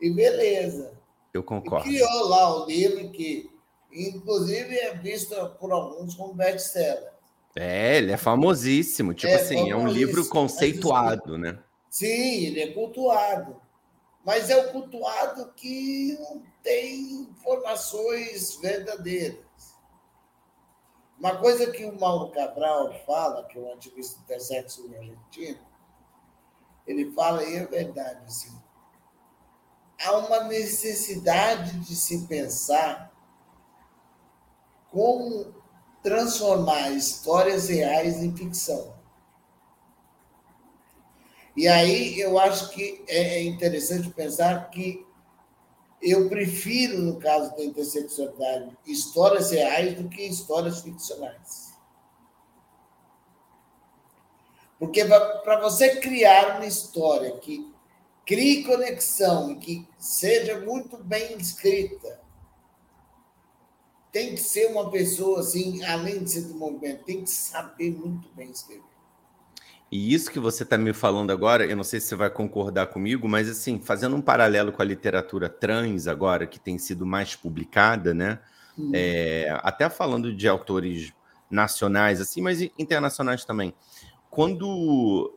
e beleza. Eu concordo. E criou lá o livro que, inclusive, é visto por alguns como best-seller. É, ele é famosíssimo. Tipo é assim, famosíssimo. é um livro conceituado, né? Sim, ele é cultuado. Mas é o cultuado que não tem informações verdadeiras. Uma coisa que o Mauro Cabral fala, que é um ativista intersexo argentino, ele fala, e é verdade, assim, há uma necessidade de se pensar como transformar histórias reais em ficção. E aí eu acho que é interessante pensar que eu prefiro, no caso da intersexualidade, histórias reais do que histórias ficcionais. Porque para você criar uma história que crie conexão e que seja muito bem escrita, tem que ser uma pessoa assim, além de ser do movimento, tem que saber muito bem escrever. E isso que você está me falando agora, eu não sei se você vai concordar comigo, mas assim, fazendo um paralelo com a literatura trans agora, que tem sido mais publicada, né? Hum. É, até falando de autores nacionais, assim, mas internacionais também. Quando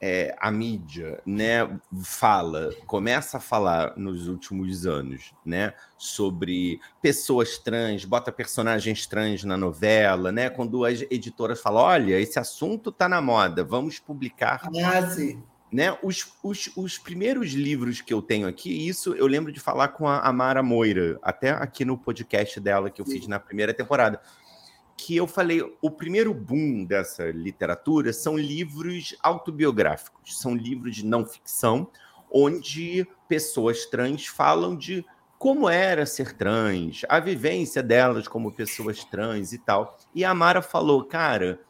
é, a mídia né, fala, começa a falar nos últimos anos né, sobre pessoas trans, bota personagens trans na novela, né? Quando as editoras falam, olha, esse assunto está na moda, vamos publicar. Ah, sim. Né, os, os, os primeiros livros que eu tenho aqui, isso eu lembro de falar com a Amara Moira, até aqui no podcast dela que eu fiz na primeira temporada que eu falei, o primeiro boom dessa literatura são livros autobiográficos, são livros de não ficção, onde pessoas trans falam de como era ser trans, a vivência delas como pessoas trans e tal. E a Mara falou, cara,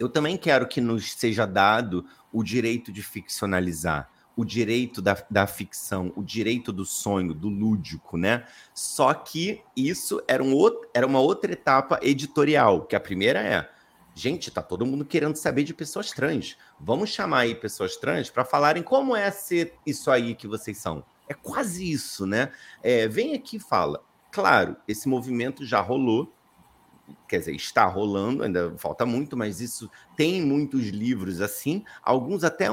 eu também quero que nos seja dado o direito de ficcionalizar o direito da, da ficção, o direito do sonho, do lúdico, né? Só que isso era, um outro, era uma outra etapa editorial, que a primeira é, gente, tá todo mundo querendo saber de pessoas trans. Vamos chamar aí pessoas trans para falarem como é ser isso aí que vocês são. É quase isso, né? É, vem aqui e fala. Claro, esse movimento já rolou, quer dizer, está rolando, ainda falta muito, mas isso tem muitos livros assim, alguns até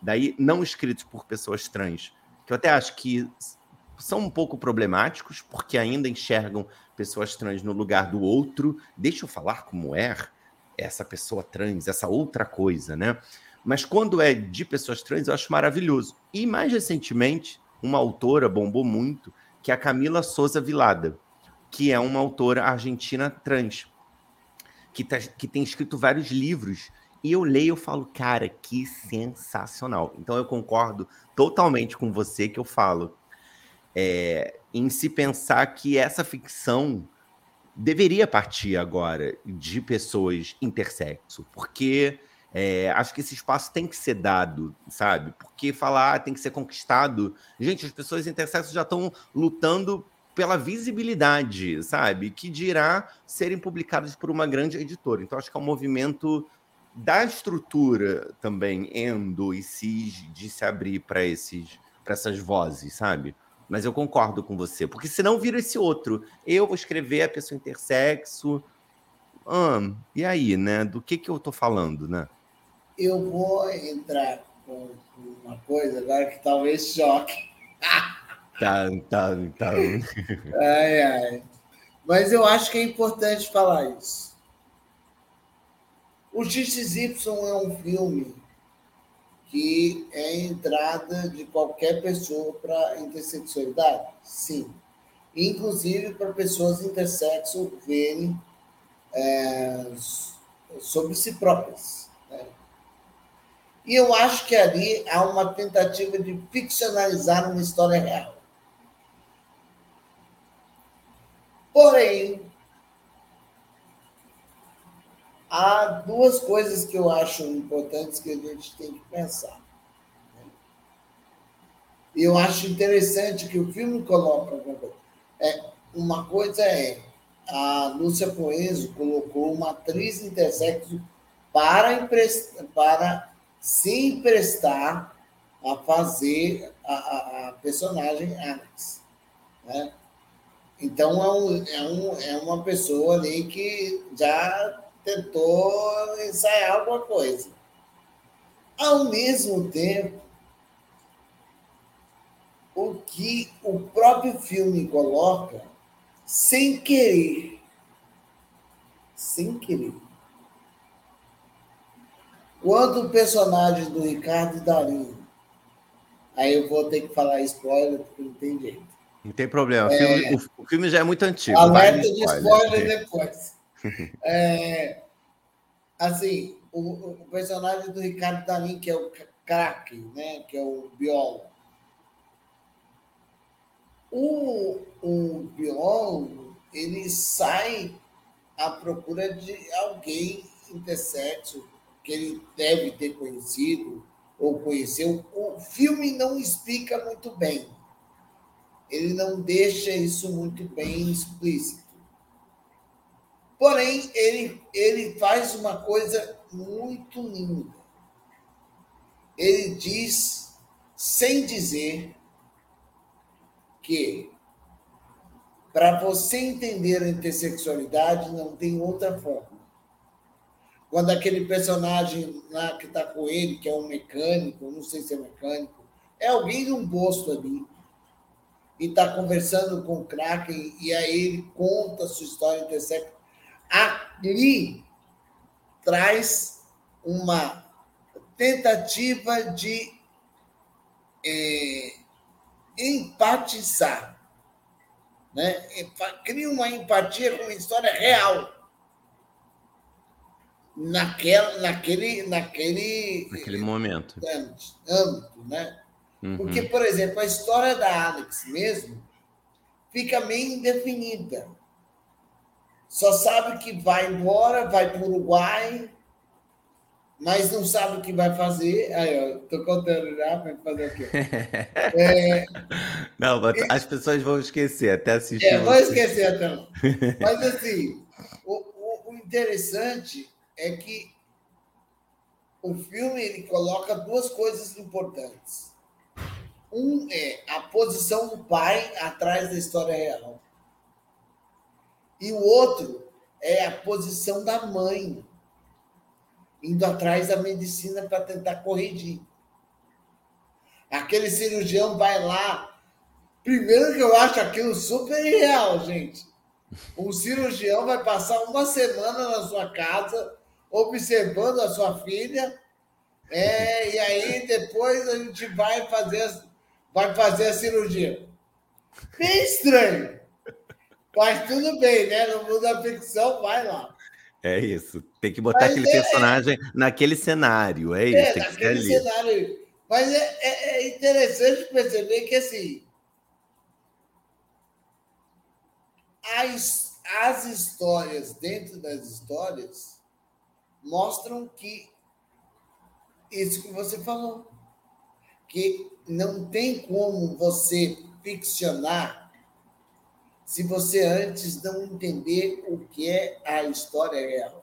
daí não escritos por pessoas trans, que eu até acho que são um pouco problemáticos, porque ainda enxergam pessoas trans no lugar do outro. Deixa eu falar como é. essa pessoa trans, essa outra coisa, né? Mas quando é de pessoas trans, eu acho maravilhoso. E mais recentemente, uma autora bombou muito, que é a Camila Souza Vilada, que é uma autora argentina trans, que, tá, que tem escrito vários livros. E eu leio e falo, cara, que sensacional. Então eu concordo totalmente com você que eu falo. É, em se pensar que essa ficção deveria partir agora de pessoas intersexo, porque é, acho que esse espaço tem que ser dado, sabe? Porque falar ah, tem que ser conquistado. Gente, as pessoas intersexo já estão lutando pela visibilidade, sabe? Que dirá serem publicadas por uma grande editora. Então, acho que é um movimento da estrutura também endo e cis de se abrir para esses para essas vozes, sabe? Mas eu concordo com você, porque senão vira esse outro. Eu vou escrever a pessoa intersexo. Ah, e aí, né? Do que que eu tô falando, né? Eu vou entrar com uma coisa agora que talvez choque. tá, tá, tá. ai, ai. Mas eu acho que é importante falar isso. O XXY é um filme que é a entrada de qualquer pessoa para intersexualidade? Sim. Inclusive para pessoas intersexo verem é, sobre si próprias. Né? E eu acho que ali há uma tentativa de ficcionalizar uma história real. Porém, há duas coisas que eu acho importantes que a gente tem que pensar. E eu acho interessante que o filme coloca. É, uma coisa é a Lúcia Poenzo colocou uma atriz intersexo para, para se emprestar a fazer a, a, a personagem Alex. Né? Então, é, um, é, um, é uma pessoa ali que já tentou ensaiar alguma coisa. Ao mesmo tempo, o que o próprio filme coloca, sem querer, sem querer. Quando o personagem do Ricardo Darim, aí eu vou ter que falar spoiler, porque não tem jeito. Não tem problema, o, é, filme, o, o filme já é muito antigo. Alerta de spoiler, depois. É, assim, o, o, personagem do Ricardo Dalim, que é o craque, né? que é o biólogo. O, o biólogo, ele sai à procura de alguém intersexo que ele deve ter conhecido ou conheceu. O filme não explica muito bem. Ele não deixa isso muito bem explícito. Porém, ele, ele faz uma coisa muito linda. Ele diz, sem dizer, que para você entender a intersexualidade não tem outra forma. Quando aquele personagem lá que está com ele, que é um mecânico, não sei se é mecânico, é alguém de um posto ali, e está conversando com o Kraken, e aí ele conta a sua história intersexual ali traz uma tentativa de é, empatizar, né? cria uma empatia com uma história real naquela, naquele, naquele, naquele momento, âmbito, né? Uhum. Porque, por exemplo, a história da Alex mesmo fica meio indefinida só sabe que vai embora, vai para o Uruguai, mas não sabe o que vai fazer. Aí, ó, tô contando já para fazer o quê? É... Não, as pessoas vão esquecer até assistir. É, vão esquecer até. Mas assim, o, o, o, interessante é que o filme ele coloca duas coisas importantes. Um é a posição do pai atrás da história real. E o outro é a posição da mãe, indo atrás da medicina para tentar corrigir. Aquele cirurgião vai lá. Primeiro que eu acho aquilo super irreal, gente. Um cirurgião vai passar uma semana na sua casa observando a sua filha, é, e aí depois a gente vai fazer, vai fazer a cirurgia. Bem estranho. Mas tudo bem, né? No mundo da ficção, vai lá. É isso. Tem que botar Mas aquele é, personagem naquele cenário. É isso. É, tem naquele cenário. Mas é, é, é interessante perceber que assim. As, as histórias dentro das histórias mostram que isso que você falou, que não tem como você ficcionar se você antes não entender o que é a história real.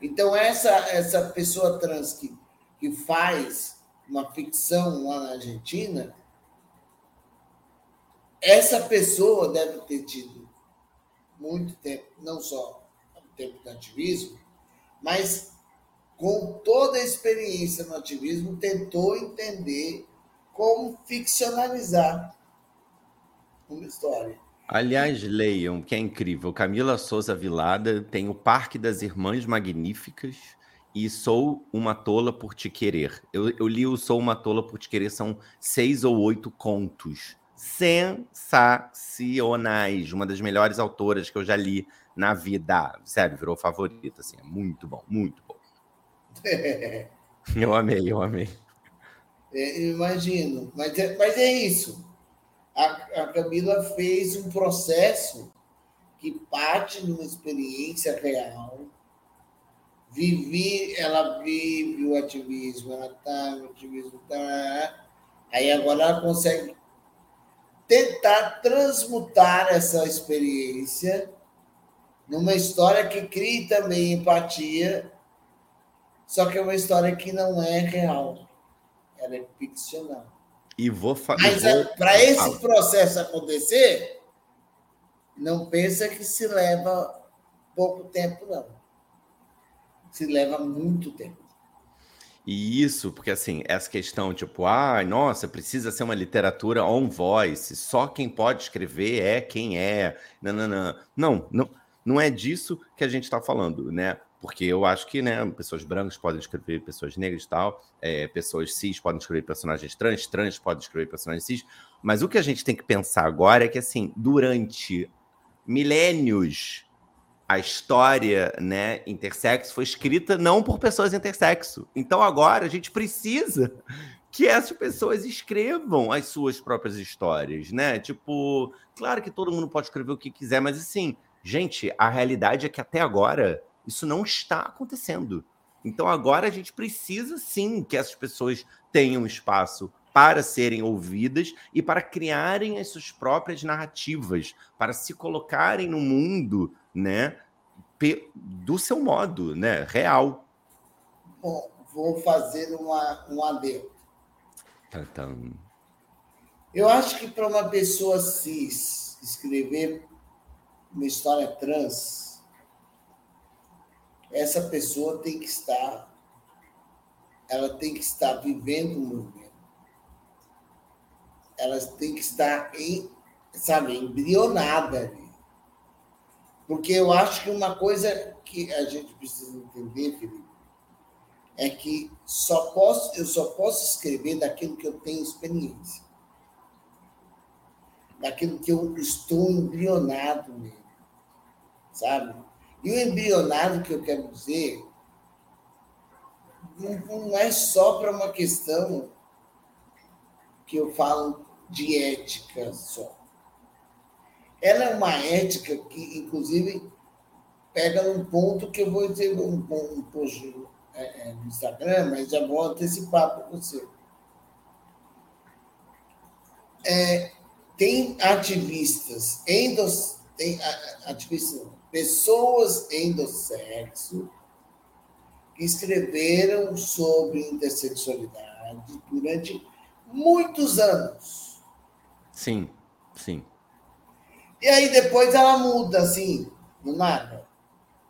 Então, essa, essa pessoa trans que, que faz uma ficção lá na Argentina, essa pessoa deve ter tido muito tempo, não só o tempo do ativismo, mas com toda a experiência no ativismo, tentou entender como ficcionalizar uma história. Aliás, leiam, que é incrível. Camila Souza Vilada tem o Parque das Irmãs Magníficas e Sou uma Tola por Te Querer. Eu, eu li o Sou uma Tola por Te Querer, são seis ou oito contos sensacionais. Uma das melhores autoras que eu já li na vida. Sério, virou favorita, assim. É muito bom, muito eu amei, eu amei. É, imagino. Mas é, mas é isso. A, a Camila fez um processo que parte de uma experiência real. Vivi, ela vive o ativismo, ela está no ativismo, tá, aí agora ela consegue tentar transmutar essa experiência numa história que crie também empatia, só que é uma história que não é real ela é ficcional. E vou falar. Mas é, para esse processo acontecer, não pensa que se leva pouco tempo, não. Se leva muito tempo. E isso, porque assim, essa questão, tipo, ah, nossa, precisa ser uma literatura on voice, só quem pode escrever é quem é. Não, não, não. Não, não, não é disso que a gente está falando, né? Porque eu acho que, né, pessoas brancas podem escrever pessoas negras e tal, é, pessoas cis podem escrever personagens trans, trans podem escrever personagens cis, mas o que a gente tem que pensar agora é que, assim, durante milênios, a história, né, intersexo foi escrita não por pessoas intersexo. Então agora a gente precisa que essas pessoas escrevam as suas próprias histórias, né? Tipo, claro que todo mundo pode escrever o que quiser, mas assim, gente, a realidade é que até agora isso não está acontecendo. Então agora a gente precisa sim que essas pessoas tenham espaço para serem ouvidas e para criarem as suas próprias narrativas, para se colocarem no mundo, né, do seu modo, né, real. Bom, vou fazer uma, um adendo. Eu acho que para uma pessoa cis escrever uma história trans, essa pessoa tem que estar, ela tem que estar vivendo o movimento. Ela tem que estar em, sabe, embrionada ali. Porque eu acho que uma coisa que a gente precisa entender, Felipe, é que só posso, eu só posso escrever daquilo que eu tenho experiência. Daquilo que eu estou embrionado nele. Sabe? E o embrionado que eu quero dizer não, é só para uma questão que eu falo de ética só. Ela é uma ética que, inclusive, pega num ponto que eu vou dizer um, um post é, é, no Instagram, mas já vou antecipar para você. É, tem ativistas, endos, tem ativistas pessoas endossexo que escreveram sobre intersexualidade durante muitos anos. Sim, sim. E aí depois ela muda, assim, do nada.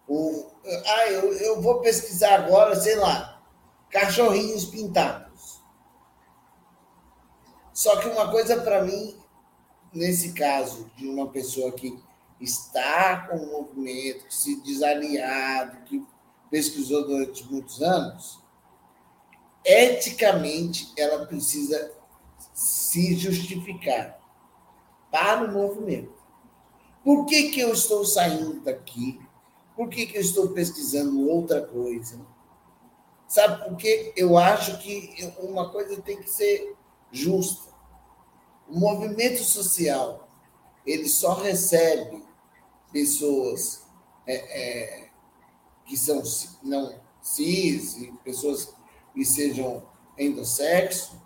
O, ah, eu, eu vou pesquisar agora, sei lá, cachorrinhos pintados. Só que uma coisa para mim, nesse caso de uma pessoa que está com o movimento, que se desaliado, que pesquisou durante muitos anos, eticamente ela precisa se justificar para o movimento. Por que, que eu estou saindo daqui? Por que, que eu estou pesquisando outra coisa? Sabe por quê? Eu acho que uma coisa tem que ser justa. O movimento social ele só recebe pessoas é, é, que são não cis, pessoas que sejam endossexo.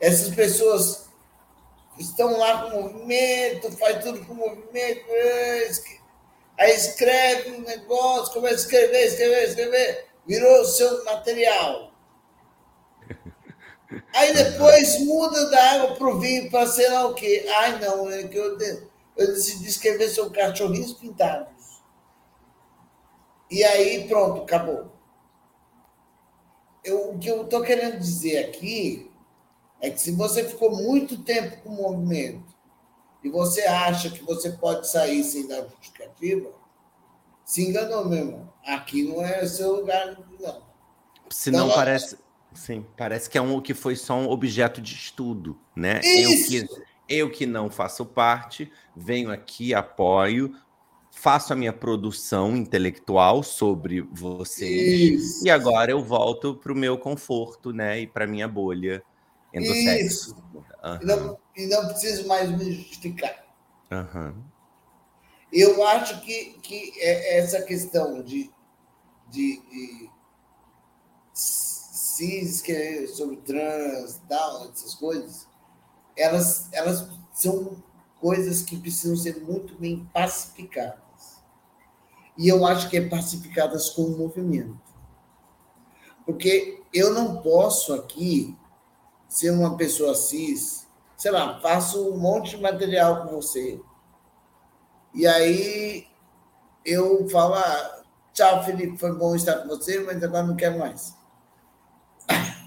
Essas pessoas estão lá com movimento, faz tudo com movimento, é, aí escreve um negócio, começa a escrever, escrever, escrever, virou o seu material. Aí depois muda da água para o vinho para sei lá o quê. Ai, não, é que eu, eu decidi escrever sobre cachorrinhos pintados. E aí, pronto, acabou. Eu, o que eu estou querendo dizer aqui é que se você ficou muito tempo com o movimento e você acha que você pode sair sem dar justificativa, se enganou, meu irmão. Aqui não é seu lugar, não. Se não então, parece. Sim, parece que é um que foi só um objeto de estudo, né? Isso. Eu eu que não faço parte, venho aqui, apoio, faço a minha produção intelectual sobre vocês Isso. e agora eu volto para o meu conforto, né? E para minha bolha Isso. Uhum. E, não, e não preciso mais me justificar. Uhum. Eu acho que, que é essa questão de, de, de cis, que é sobre trans, tal, essas coisas, elas, elas são coisas que precisam ser muito bem pacificadas. E eu acho que é pacificadas com o movimento. Porque eu não posso aqui ser uma pessoa cis, sei lá, faço um monte de material com você. E aí eu falo, ah, tchau, Felipe, foi bom estar com você, mas agora não quero mais.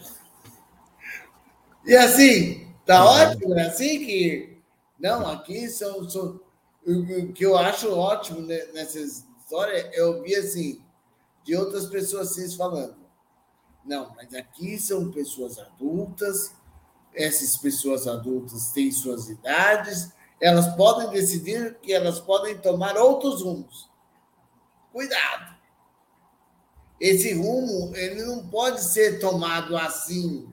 E assim, tá ótimo, é assim que. Não, aqui são, são. O que eu acho ótimo nessa história é ouvir assim, de outras pessoas cis falando. Não, mas aqui são pessoas adultas, essas pessoas adultas têm suas idades, elas podem decidir que elas podem tomar outros rumos. Cuidado! Esse rumo ele não pode ser tomado assim,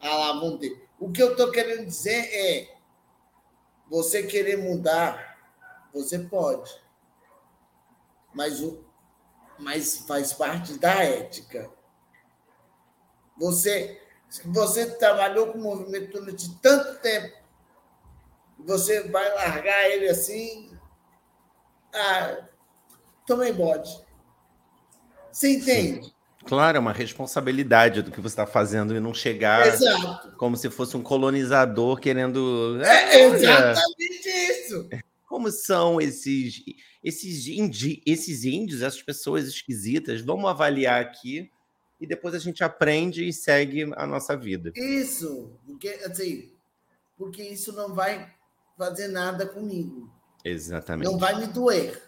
ah lá, vão ter. O que eu estou querendo dizer é: você querer mudar, você pode. Mas, o, mas faz parte da ética. Você, você trabalhou com o movimento durante tanto tempo, você vai largar ele assim. Ah, também pode. Você entende? Sim. Claro, é uma responsabilidade do que você está fazendo e não chegar Exato. como se fosse um colonizador querendo. É, exatamente isso. Como são esses esses, indi, esses índios, essas pessoas esquisitas? Vamos avaliar aqui e depois a gente aprende e segue a nossa vida. Isso, porque assim, porque isso não vai fazer nada comigo. Exatamente. Não vai me doer.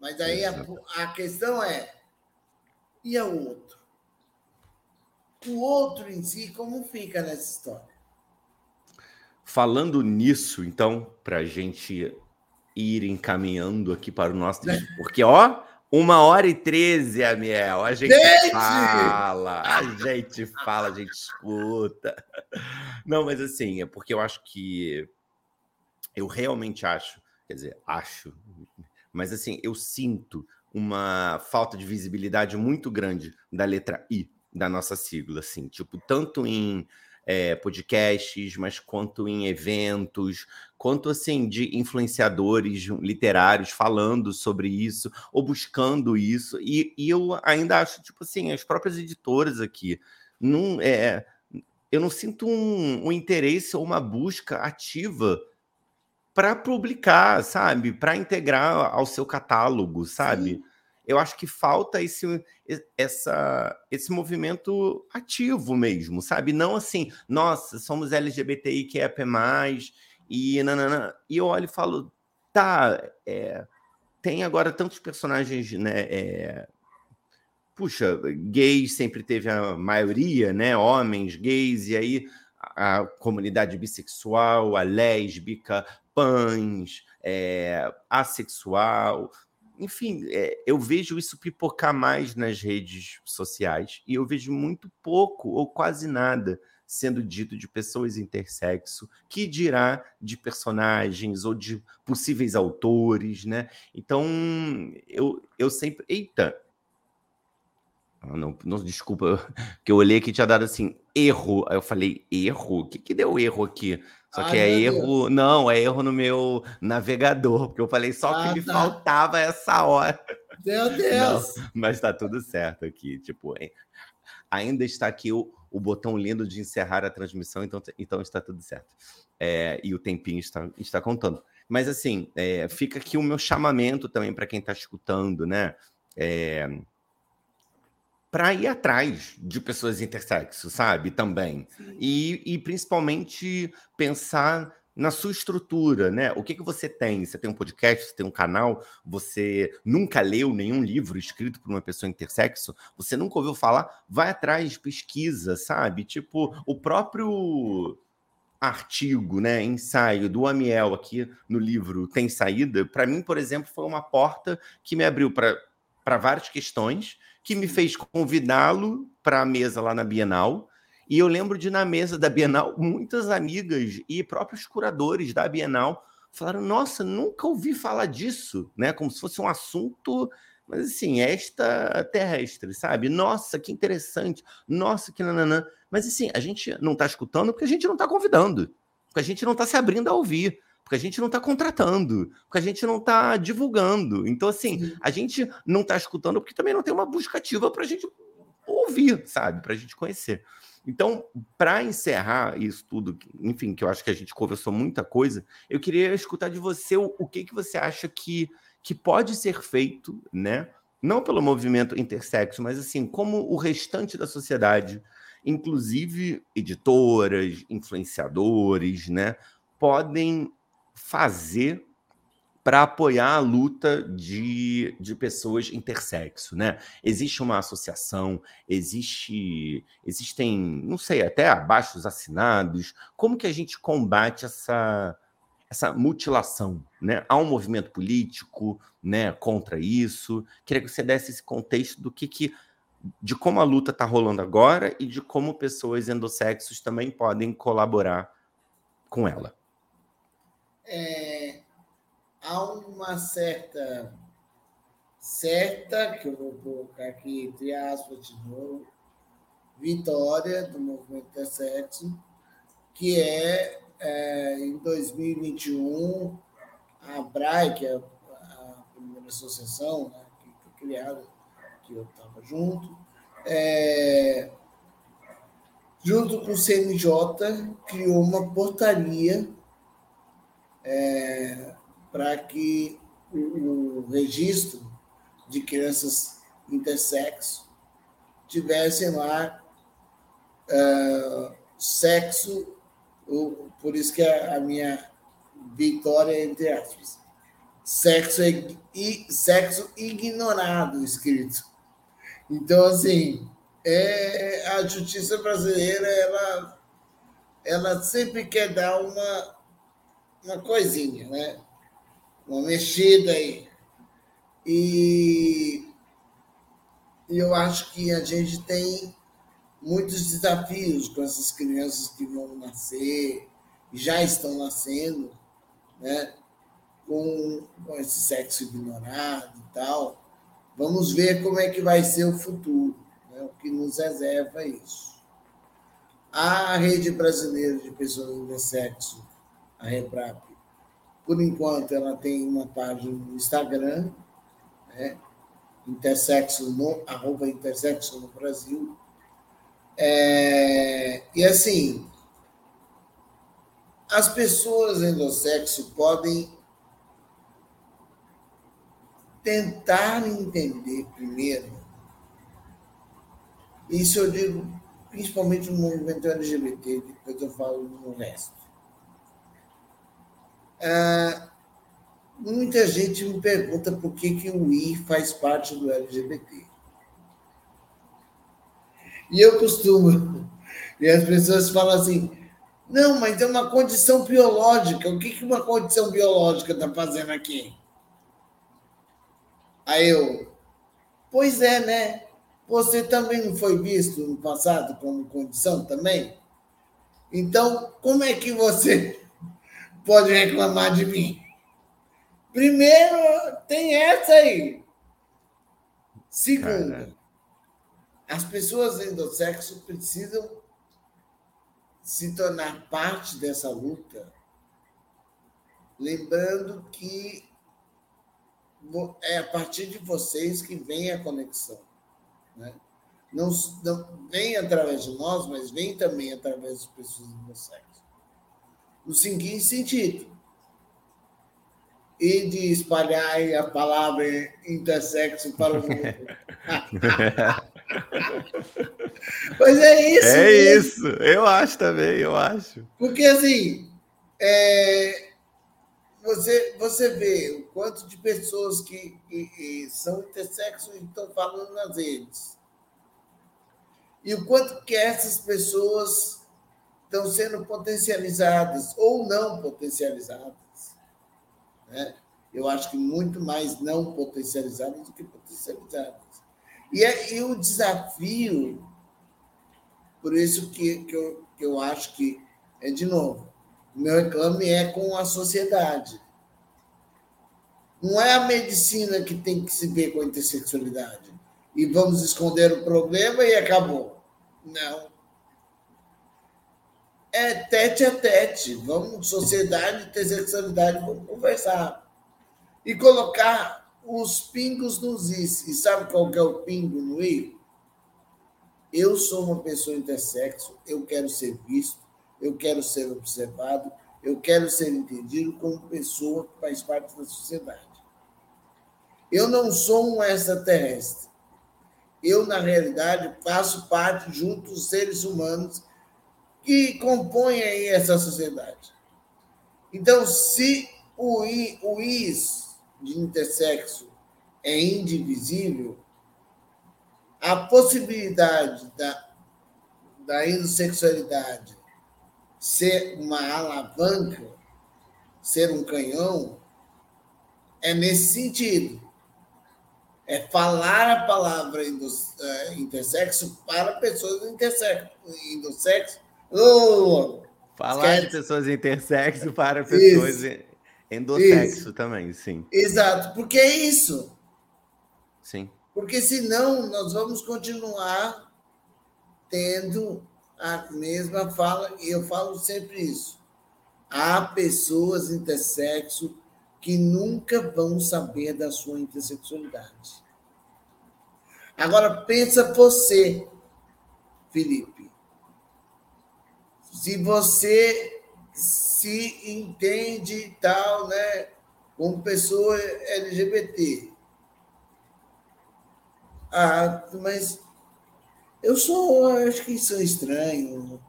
Mas aí a, a questão é e a outro? O outro em si, como fica nessa história? Falando nisso, então, para a gente ir encaminhando aqui para o nosso. Porque, ó, uma hora e treze, Amiel. A gente, gente, fala, a gente fala, a gente escuta. Não, mas assim, é porque eu acho que. Eu realmente acho, quer dizer, acho, mas assim, eu sinto uma falta de visibilidade muito grande da letra I da nossa sigla, assim, tipo, tanto em é, podcasts, mas quanto em eventos, quanto assim de influenciadores literários falando sobre isso ou buscando isso. E, e eu ainda acho, tipo assim, as próprias editoras aqui não é, eu não sinto um, um interesse ou uma busca ativa para publicar, sabe? Para integrar ao seu catálogo, sabe? Sim. Eu acho que falta esse, essa, esse movimento ativo mesmo, sabe? Não assim, nossa, somos LGBTI que é mais e nanana. E eu olho e falo, tá, é, tem agora tantos personagens, né? É, puxa, gays sempre teve a maioria, né? Homens, gays, e aí a comunidade bissexual, a lésbica, pães, é, assexual, enfim, é, eu vejo isso pipocar mais nas redes sociais e eu vejo muito pouco ou quase nada sendo dito de pessoas intersexo, que dirá de personagens ou de possíveis autores, né? Então, eu, eu sempre. Eita! Ah, não, não, desculpa, que eu olhei que tinha dado assim, erro. Aí eu falei, erro? O que, que deu erro aqui? Só que é erro. Deus. Não, é erro no meu navegador, porque eu falei só ah, que me tá. faltava essa hora. Meu Deus! Não, mas tá tudo certo aqui. Tipo, ainda está aqui o, o botão lindo de encerrar a transmissão, então, então está tudo certo. É, e o tempinho está, está contando. Mas assim, é, fica aqui o meu chamamento também para quem está escutando, né? É, para ir atrás de pessoas intersexo, sabe? Também. E, e principalmente pensar na sua estrutura, né? O que, que você tem? Você tem um podcast, você tem um canal, você nunca leu nenhum livro escrito por uma pessoa intersexo, você nunca ouviu falar, vai atrás, pesquisa, sabe? Tipo, o próprio artigo, né, ensaio do Amiel aqui no livro Tem Saída, para mim, por exemplo, foi uma porta que me abriu para várias questões que me fez convidá-lo para a mesa lá na Bienal. E eu lembro de, na mesa da Bienal, muitas amigas e próprios curadores da Bienal falaram: Nossa, nunca ouvi falar disso, né? Como se fosse um assunto, mas assim, esta terrestre, sabe? Nossa, que interessante, nossa, que nananã. Mas assim, a gente não está escutando porque a gente não está convidando, porque a gente não está se abrindo a ouvir porque a gente não está contratando, porque a gente não está divulgando. Então, assim, Sim. a gente não está escutando porque também não tem uma busca ativa para a gente ouvir, sabe? Para a gente conhecer. Então, para encerrar isso tudo, enfim, que eu acho que a gente conversou muita coisa, eu queria escutar de você o, o que, que você acha que, que pode ser feito, né? Não pelo movimento intersexo, mas assim, como o restante da sociedade, inclusive editoras, influenciadores, né, podem fazer para apoiar a luta de, de pessoas intersexo, né? Existe uma associação, existe, existem, não sei, até abaixos assinados. Como que a gente combate essa, essa mutilação, né? Há um movimento político, né, contra isso. Queria que você desse esse contexto do que, que de como a luta está rolando agora e de como pessoas endossexos também podem colaborar com ela é, há uma certa, certa, que eu vou colocar aqui entre aspas de novo, vitória do movimento intersexo, que é, é, em 2021, a BRAE, que é a primeira associação né, que foi criada, que eu estava junto, é, junto com o CNJ, criou uma portaria é, para que o, registro de crianças intersexo tivessem lá uh, sexo, o, por isso que a, a minha vitória é entre aspas, sexo, e, sexo ignorado escrito. Então, assim, é, a justiça brasileira, ela, ela sempre quer dar uma uma coisinha, né? Uma mexida aí. E eu acho que a gente tem muitos desafios com essas crianças que vão nascer, já estão nascendo, né? Com, com esse sexo ignorado e tal. Vamos ver como é que vai ser o futuro, né? o que nos reserva isso. A Rede Brasileira de Pessoas de Sexo a Reprap. Por enquanto, ela tem uma página no Instagram, né? Intersexo no, arroba Intersexo no Brasil. É, e assim, as pessoas endossexo podem tentar entender primeiro. Isso eu digo principalmente no movimento LGBT, depois eu falo no resto. É, muita gente me pergunta por que, que o I faz parte do LGBT. E eu costumo, e as pessoas falam assim, não, mas é uma condição biológica. O que, que uma condição biológica está fazendo aqui? Aí eu, pois é, né? Você também não foi visto no passado como condição também? Então, como é que você pode reclamar de mim? Primeiro, tem essa aí. Segundo, as pessoas endossexo precisam se tornar parte dessa luta, lembrando que é a partir de vocês que vem a conexão. Né? Não, não vem através de nós, mas vem também através das pessoas endossexo. No seguinte sentido, e de espalhar a palavra intersexo para o mundo. Mas é isso. É mesmo. isso, eu acho também, eu acho. Porque assim, é, você, você vê o quanto de pessoas que, que, que são intersexo e estão falando nas redes. E o quanto que essas pessoas estão sendo potencializadas ou não potencializadas. Né? Eu acho que muito mais não potencializadas do que potencializadas. E, é, e o desafio, por isso que, que, eu, que eu acho que, é de novo, o meu reclame é com a sociedade. Não é a medicina que tem que se ver com a intersexualidade. E vamos esconder o problema e acabou. Não. É tete a tete. Vamos, sociedade e intersexualidade, vamos conversar. E colocar os pingos nos is. E sabe qual que é o pingo no i? Eu sou uma pessoa intersexo, eu quero ser visto, eu quero ser observado, eu quero ser entendido como pessoa que faz parte da sociedade. Eu não sou um extraterrestre. Eu, na realidade, faço parte junto dos seres humanos que compõem aí essa sociedade. Então, se o, I, o IS de intersexo é indivisível, a possibilidade da, da intersexualidade ser uma alavanca, ser um canhão, é nesse sentido. É falar a palavra eh, intersexo para pessoas intersexo. intersexo. Oh, falar esquece. de pessoas intersexo para pessoas Isso. Endossexo isso. também, sim. Exato, porque é isso. Sim. Porque senão nós vamos continuar tendo a mesma fala, e eu falo sempre isso. Há pessoas intersexo que nunca vão saber da sua intersexualidade. Agora pensa você, Felipe. Se você se entende tal, né? Como pessoa LGBT. Ah, mas eu sou, acho que sou estranho,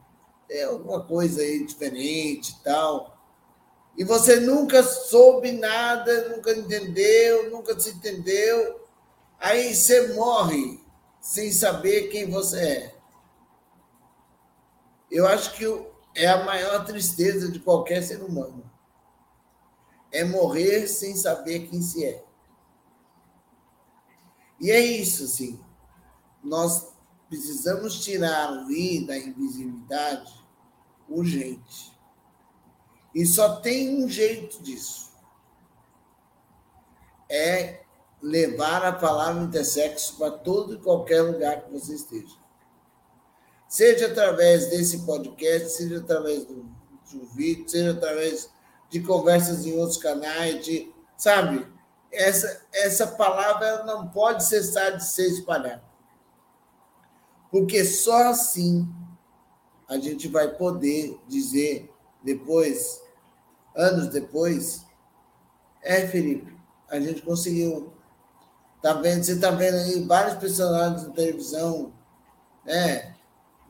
é alguma coisa aí diferente e tal. E você nunca soube nada, nunca entendeu, nunca se entendeu. Aí você morre sem saber quem você é. Eu acho que é a maior tristeza de qualquer ser humano. É morrer sem saber quem se é. E é isso, assim. Nós precisamos tirar ali da invisibilidade urgente. E só tem um jeito disso. É levar a palavra intersexo para todo e qualquer lugar que você esteja seja através desse podcast, seja através do, do vídeo, seja através de conversas em outros canais, de, sabe? Essa, essa palavra não pode cessar de ser espalhada. Porque só assim a gente vai poder dizer depois, anos depois, é, Felipe, a gente conseguiu. Tá vendo, você está vendo aí vários personagens na televisão, né?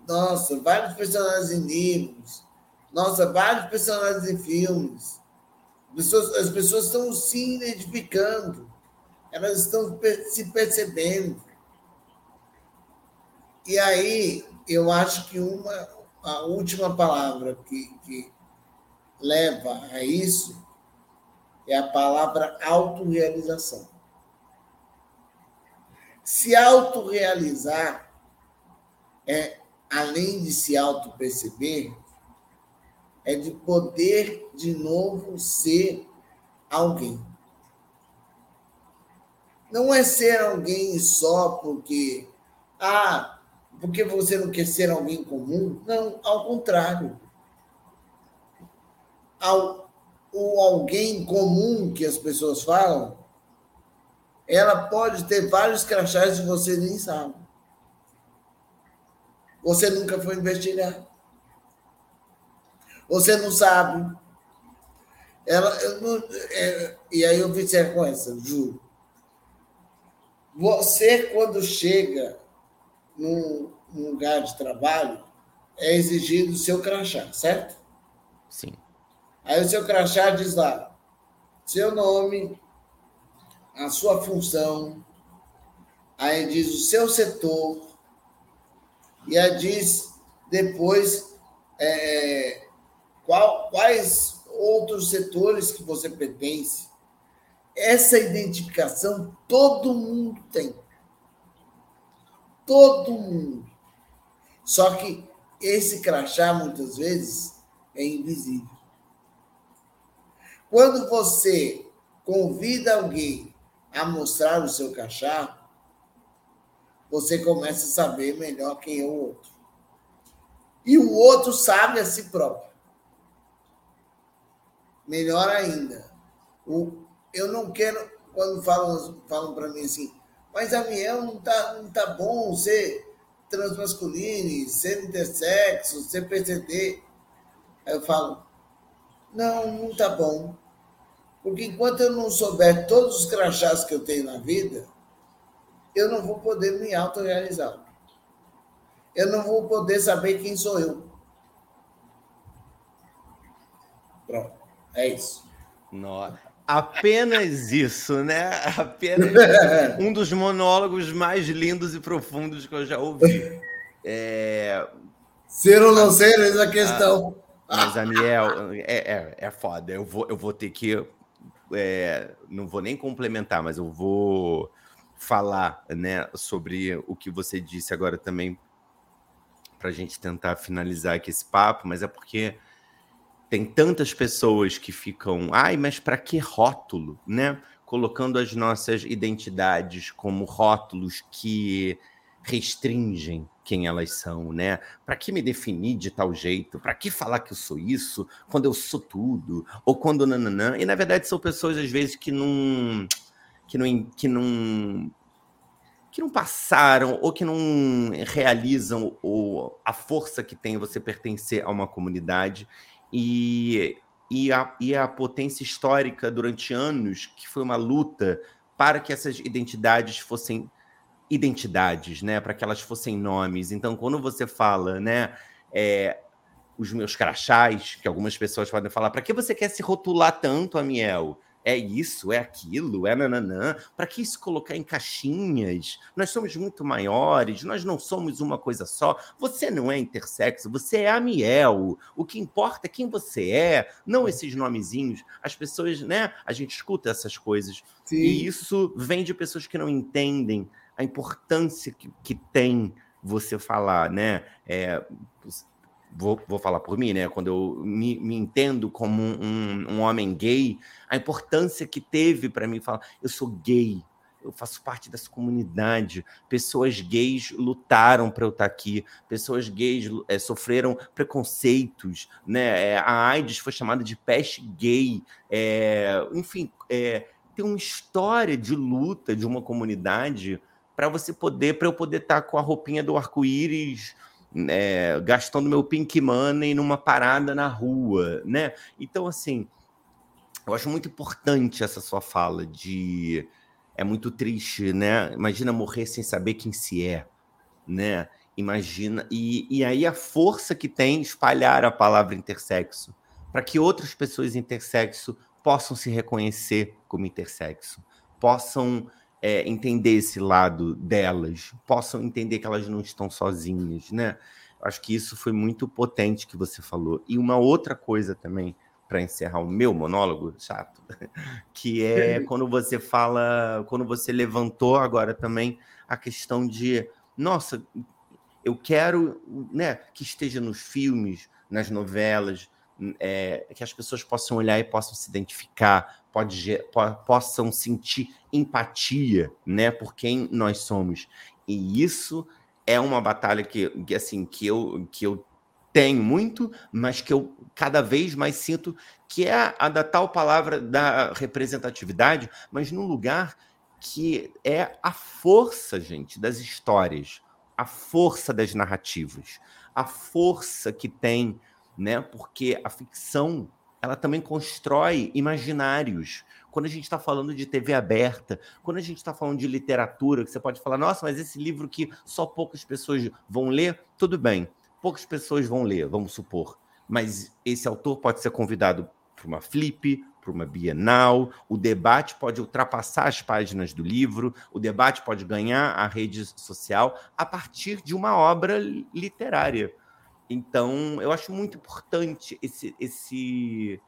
Nossa, vários personagens em livros. Nossa, vários personagens em filmes. As pessoas, as pessoas estão se identificando, elas estão se percebendo. E aí, eu acho que uma, a última palavra que, que leva a isso é a palavra autorrealização. Se autorrealizar é, além de se auto-perceber, é de poder de novo ser alguém. Não é ser alguém só porque, ah, porque você não quer ser alguém comum. Não, ao contrário. Ao, o alguém comum que as pessoas falam, ela pode ter vários crachás e você nem sabe. Você nunca foi investigar. Você não sabe. Ela, não, é, e aí eu fiz sequência, juro. Você, quando chega num, num lugar de trabalho, é exigido o seu crachá, certo? Sim. Aí o seu crachá diz lá seu nome, a sua função, aí diz o seu setor, e aí diz depois é, qual, quais outros setores que você pertence. Essa identificação todo mundo tem. Todo mundo. Só que esse crachá, muitas vezes, é invisível. Quando você convida alguém a mostrar o seu crachá, você começa a saber melhor quem é o outro. E o outro sabe a si próprio. Melhor ainda. O, eu não quero, quando falam, falam para mim assim, mas Amiel não tá, não tá bom ser transmasculino, ser intersexo, ser PCD. Aí eu falo, não, não tá bom. Porque enquanto eu não souber todos os crachás que eu tenho na vida, eu não vou poder me autorrealizar. Eu não vou poder saber quem sou eu. Pronto, é isso. Nossa. Apenas isso, né? Apenas um dos monólogos mais lindos e profundos que eu já ouvi. É... Ser ou não ser, essa é a questão. Mas, Aniel, é, é, é foda. Eu vou, eu vou ter que. É, não vou nem complementar, mas eu vou falar né, sobre o que você disse agora também, para a gente tentar finalizar aqui esse papo, mas é porque tem tantas pessoas que ficam, ai, mas para que rótulo, né? Colocando as nossas identidades como rótulos que restringem quem elas são, né? Para que me definir de tal jeito? Para que falar que eu sou isso quando eu sou tudo? Ou quando nananã? E na verdade são pessoas às vezes que não que não que não que não passaram ou que não realizam o, a força que tem você pertencer a uma comunidade e, e, a, e a potência histórica durante anos, que foi uma luta para que essas identidades fossem identidades, né? Para que elas fossem nomes. Então, quando você fala, né? É, os meus crachás, que algumas pessoas podem falar, para que você quer se rotular tanto, Amiel? É isso, é aquilo, é nananã. Para que se colocar em caixinhas? Nós somos muito maiores, nós não somos uma coisa só. Você não é intersexo, você é Amiel. O que importa é quem você é, não esses nomezinhos. As pessoas, né? A gente escuta essas coisas. Sim. E isso vem de pessoas que não entendem a importância que, que tem você falar, né? É, vou, vou falar por mim, né? Quando eu me, me entendo como um, um, homem gay, a importância que teve para mim falar, eu sou gay, eu faço parte dessa comunidade. Pessoas gays lutaram para eu estar tá aqui. Pessoas gays é, sofreram preconceitos, né? É, a AIDS foi chamada de peste gay. É, enfim, é, tem uma história de luta de uma comunidade para você poder, para eu poder estar tá com a roupinha do arco-íris é, gastando meu pink money numa parada na rua, né? Então, assim, eu acho muito importante essa sua fala de é muito triste, né? Imagina morrer sem saber quem se é, né? Imagina e, e aí a força que tem espalhar a palavra intersexo para que outras pessoas intersexo possam se reconhecer como intersexo, possam é, entender esse lado delas, possam entender que elas não estão sozinhas, né? Acho que isso foi muito potente que você falou. E uma outra coisa também, para encerrar o meu monólogo chato, que é quando você fala, quando você levantou agora também a questão de, nossa, eu quero né, que esteja nos filmes, nas novelas, é, que as pessoas possam olhar e possam se identificar, pode, po, possam sentir empatia, né, por quem nós somos. E isso é uma batalha que, que assim que eu que eu tenho muito, mas que eu cada vez mais sinto que é a da tal palavra da representatividade, mas num lugar que é a força, gente, das histórias, a força das narrativas, a força que tem, né? Porque a ficção ela também constrói imaginários. Quando a gente está falando de TV aberta, quando a gente está falando de literatura, que você pode falar, nossa, mas esse livro que só poucas pessoas vão ler, tudo bem, poucas pessoas vão ler, vamos supor. Mas esse autor pode ser convidado para uma flip, para uma bienal, o debate pode ultrapassar as páginas do livro, o debate pode ganhar a rede social a partir de uma obra literária. Então, eu acho muito importante esse, esse,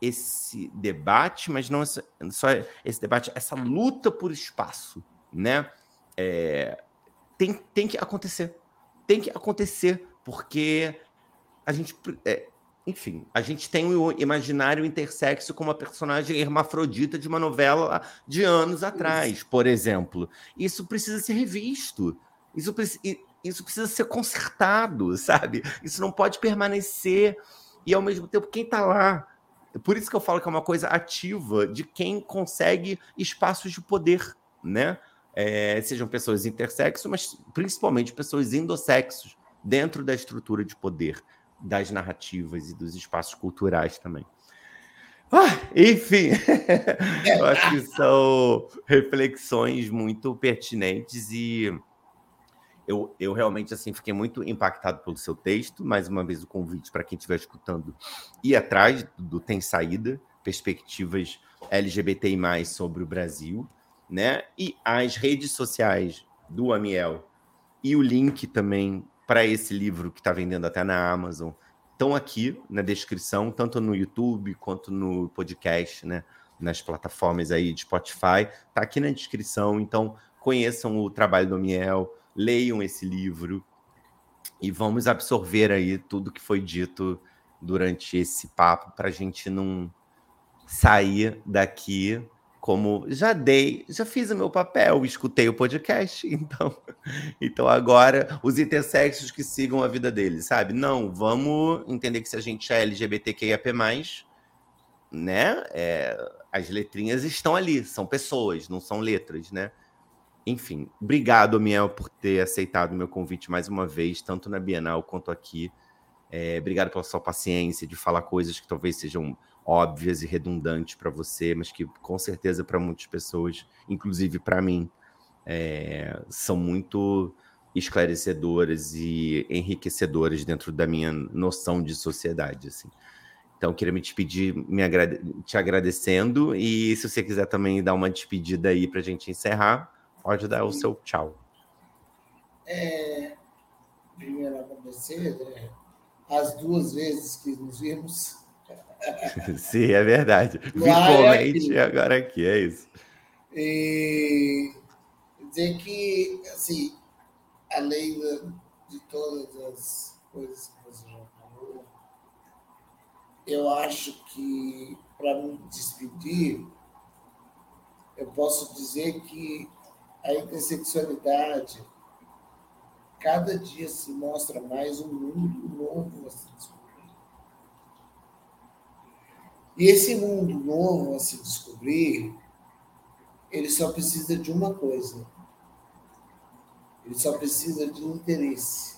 esse debate, mas não só esse debate, essa luta por espaço, né? É, tem, tem que acontecer. Tem que acontecer, porque a gente. É, enfim, a gente tem o imaginário intersexo como a personagem hermafrodita de uma novela de anos atrás, por exemplo. Isso precisa ser revisto. Isso, isso precisa ser consertado, sabe? Isso não pode permanecer. E ao mesmo tempo, quem está lá? Por isso que eu falo que é uma coisa ativa de quem consegue espaços de poder, né? É, sejam pessoas intersexo, mas principalmente pessoas endossexos dentro da estrutura de poder das narrativas e dos espaços culturais também. Ah, enfim, eu acho que são reflexões muito pertinentes e eu, eu realmente assim fiquei muito impactado pelo seu texto. Mais uma vez, o convite para quem estiver escutando ir atrás do Tem Saída, perspectivas LGBTI sobre o Brasil, né? E as redes sociais do Amiel e o link também para esse livro que está vendendo até na Amazon estão aqui na descrição, tanto no YouTube quanto no podcast, né? Nas plataformas aí de Spotify, tá aqui na descrição. Então conheçam o trabalho do Miel, leiam esse livro e vamos absorver aí tudo que foi dito durante esse papo para a gente não sair daqui como já dei, já fiz o meu papel, escutei o podcast, então, então agora os intersexos que sigam a vida deles, sabe? Não, vamos entender que se a gente é LGBTQIAP+, né, é, as letrinhas estão ali, são pessoas, não são letras, né? Enfim, obrigado, Miel, por ter aceitado o meu convite mais uma vez, tanto na Bienal quanto aqui. É, obrigado pela sua paciência de falar coisas que talvez sejam óbvias e redundantes para você, mas que com certeza para muitas pessoas, inclusive para mim, é, são muito esclarecedoras e enriquecedoras dentro da minha noção de sociedade. Assim. Então, queria me despedir me agrade te agradecendo e se você quiser também dar uma despedida aí para a gente encerrar, Pode dar o seu tchau. É, primeiro agradecer né, as duas vezes que nos vimos. Sim, é verdade. Virtualmente e agora aqui, é isso. E dizer que, assim, além de todas as coisas que você já falou, eu acho que, para me despedir, eu posso dizer que a intersexualidade, cada dia se mostra mais um mundo novo a se descobrir. E esse mundo novo a se descobrir, ele só precisa de uma coisa. Ele só precisa de interesse.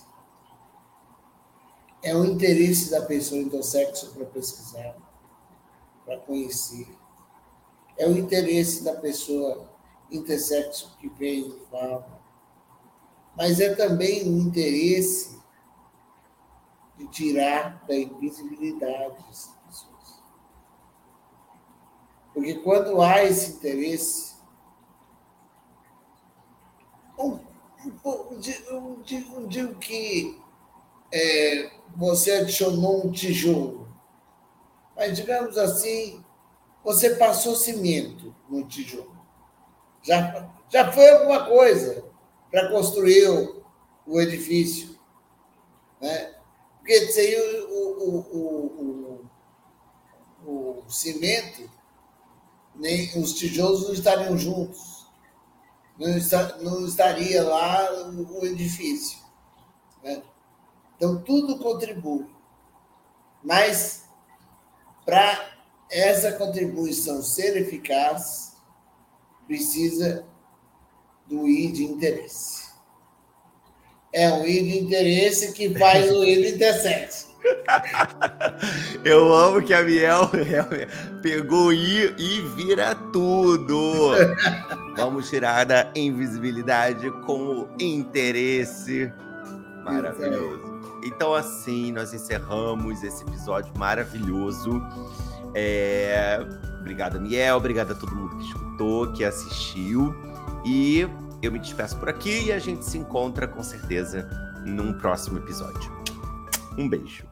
É o interesse da pessoa intersexo para pesquisar, para conhecer. É o interesse da pessoa intersexo que veio e fala, mas é também o interesse de tirar da invisibilidade essas pessoas. Porque quando há esse interesse, um, um, digo, digo que é, você adicionou um tijolo, mas digamos assim, você passou cimento no tijolo. Já, já foi alguma coisa para construir o, o edifício. Né? Porque sem o, o, o, o, cimento, nem os tijolos não estariam juntos. Não, está, não estaria lá o edifício. Né? Então, tudo contribui. Mas, para essa contribuição ser eficaz, precisa do I de interesse. É o I de interesse que faz o I de intersexo. Eu amo que a Miel pegou I e vira tudo. Vamos tirar da invisibilidade com o interesse. Maravilhoso. Então, assim, nós encerramos esse episódio maravilhoso. É... Obrigado, Miel. Obrigado a todo mundo que escutou, que assistiu. E eu me despeço por aqui e a gente se encontra com certeza num próximo episódio. Um beijo.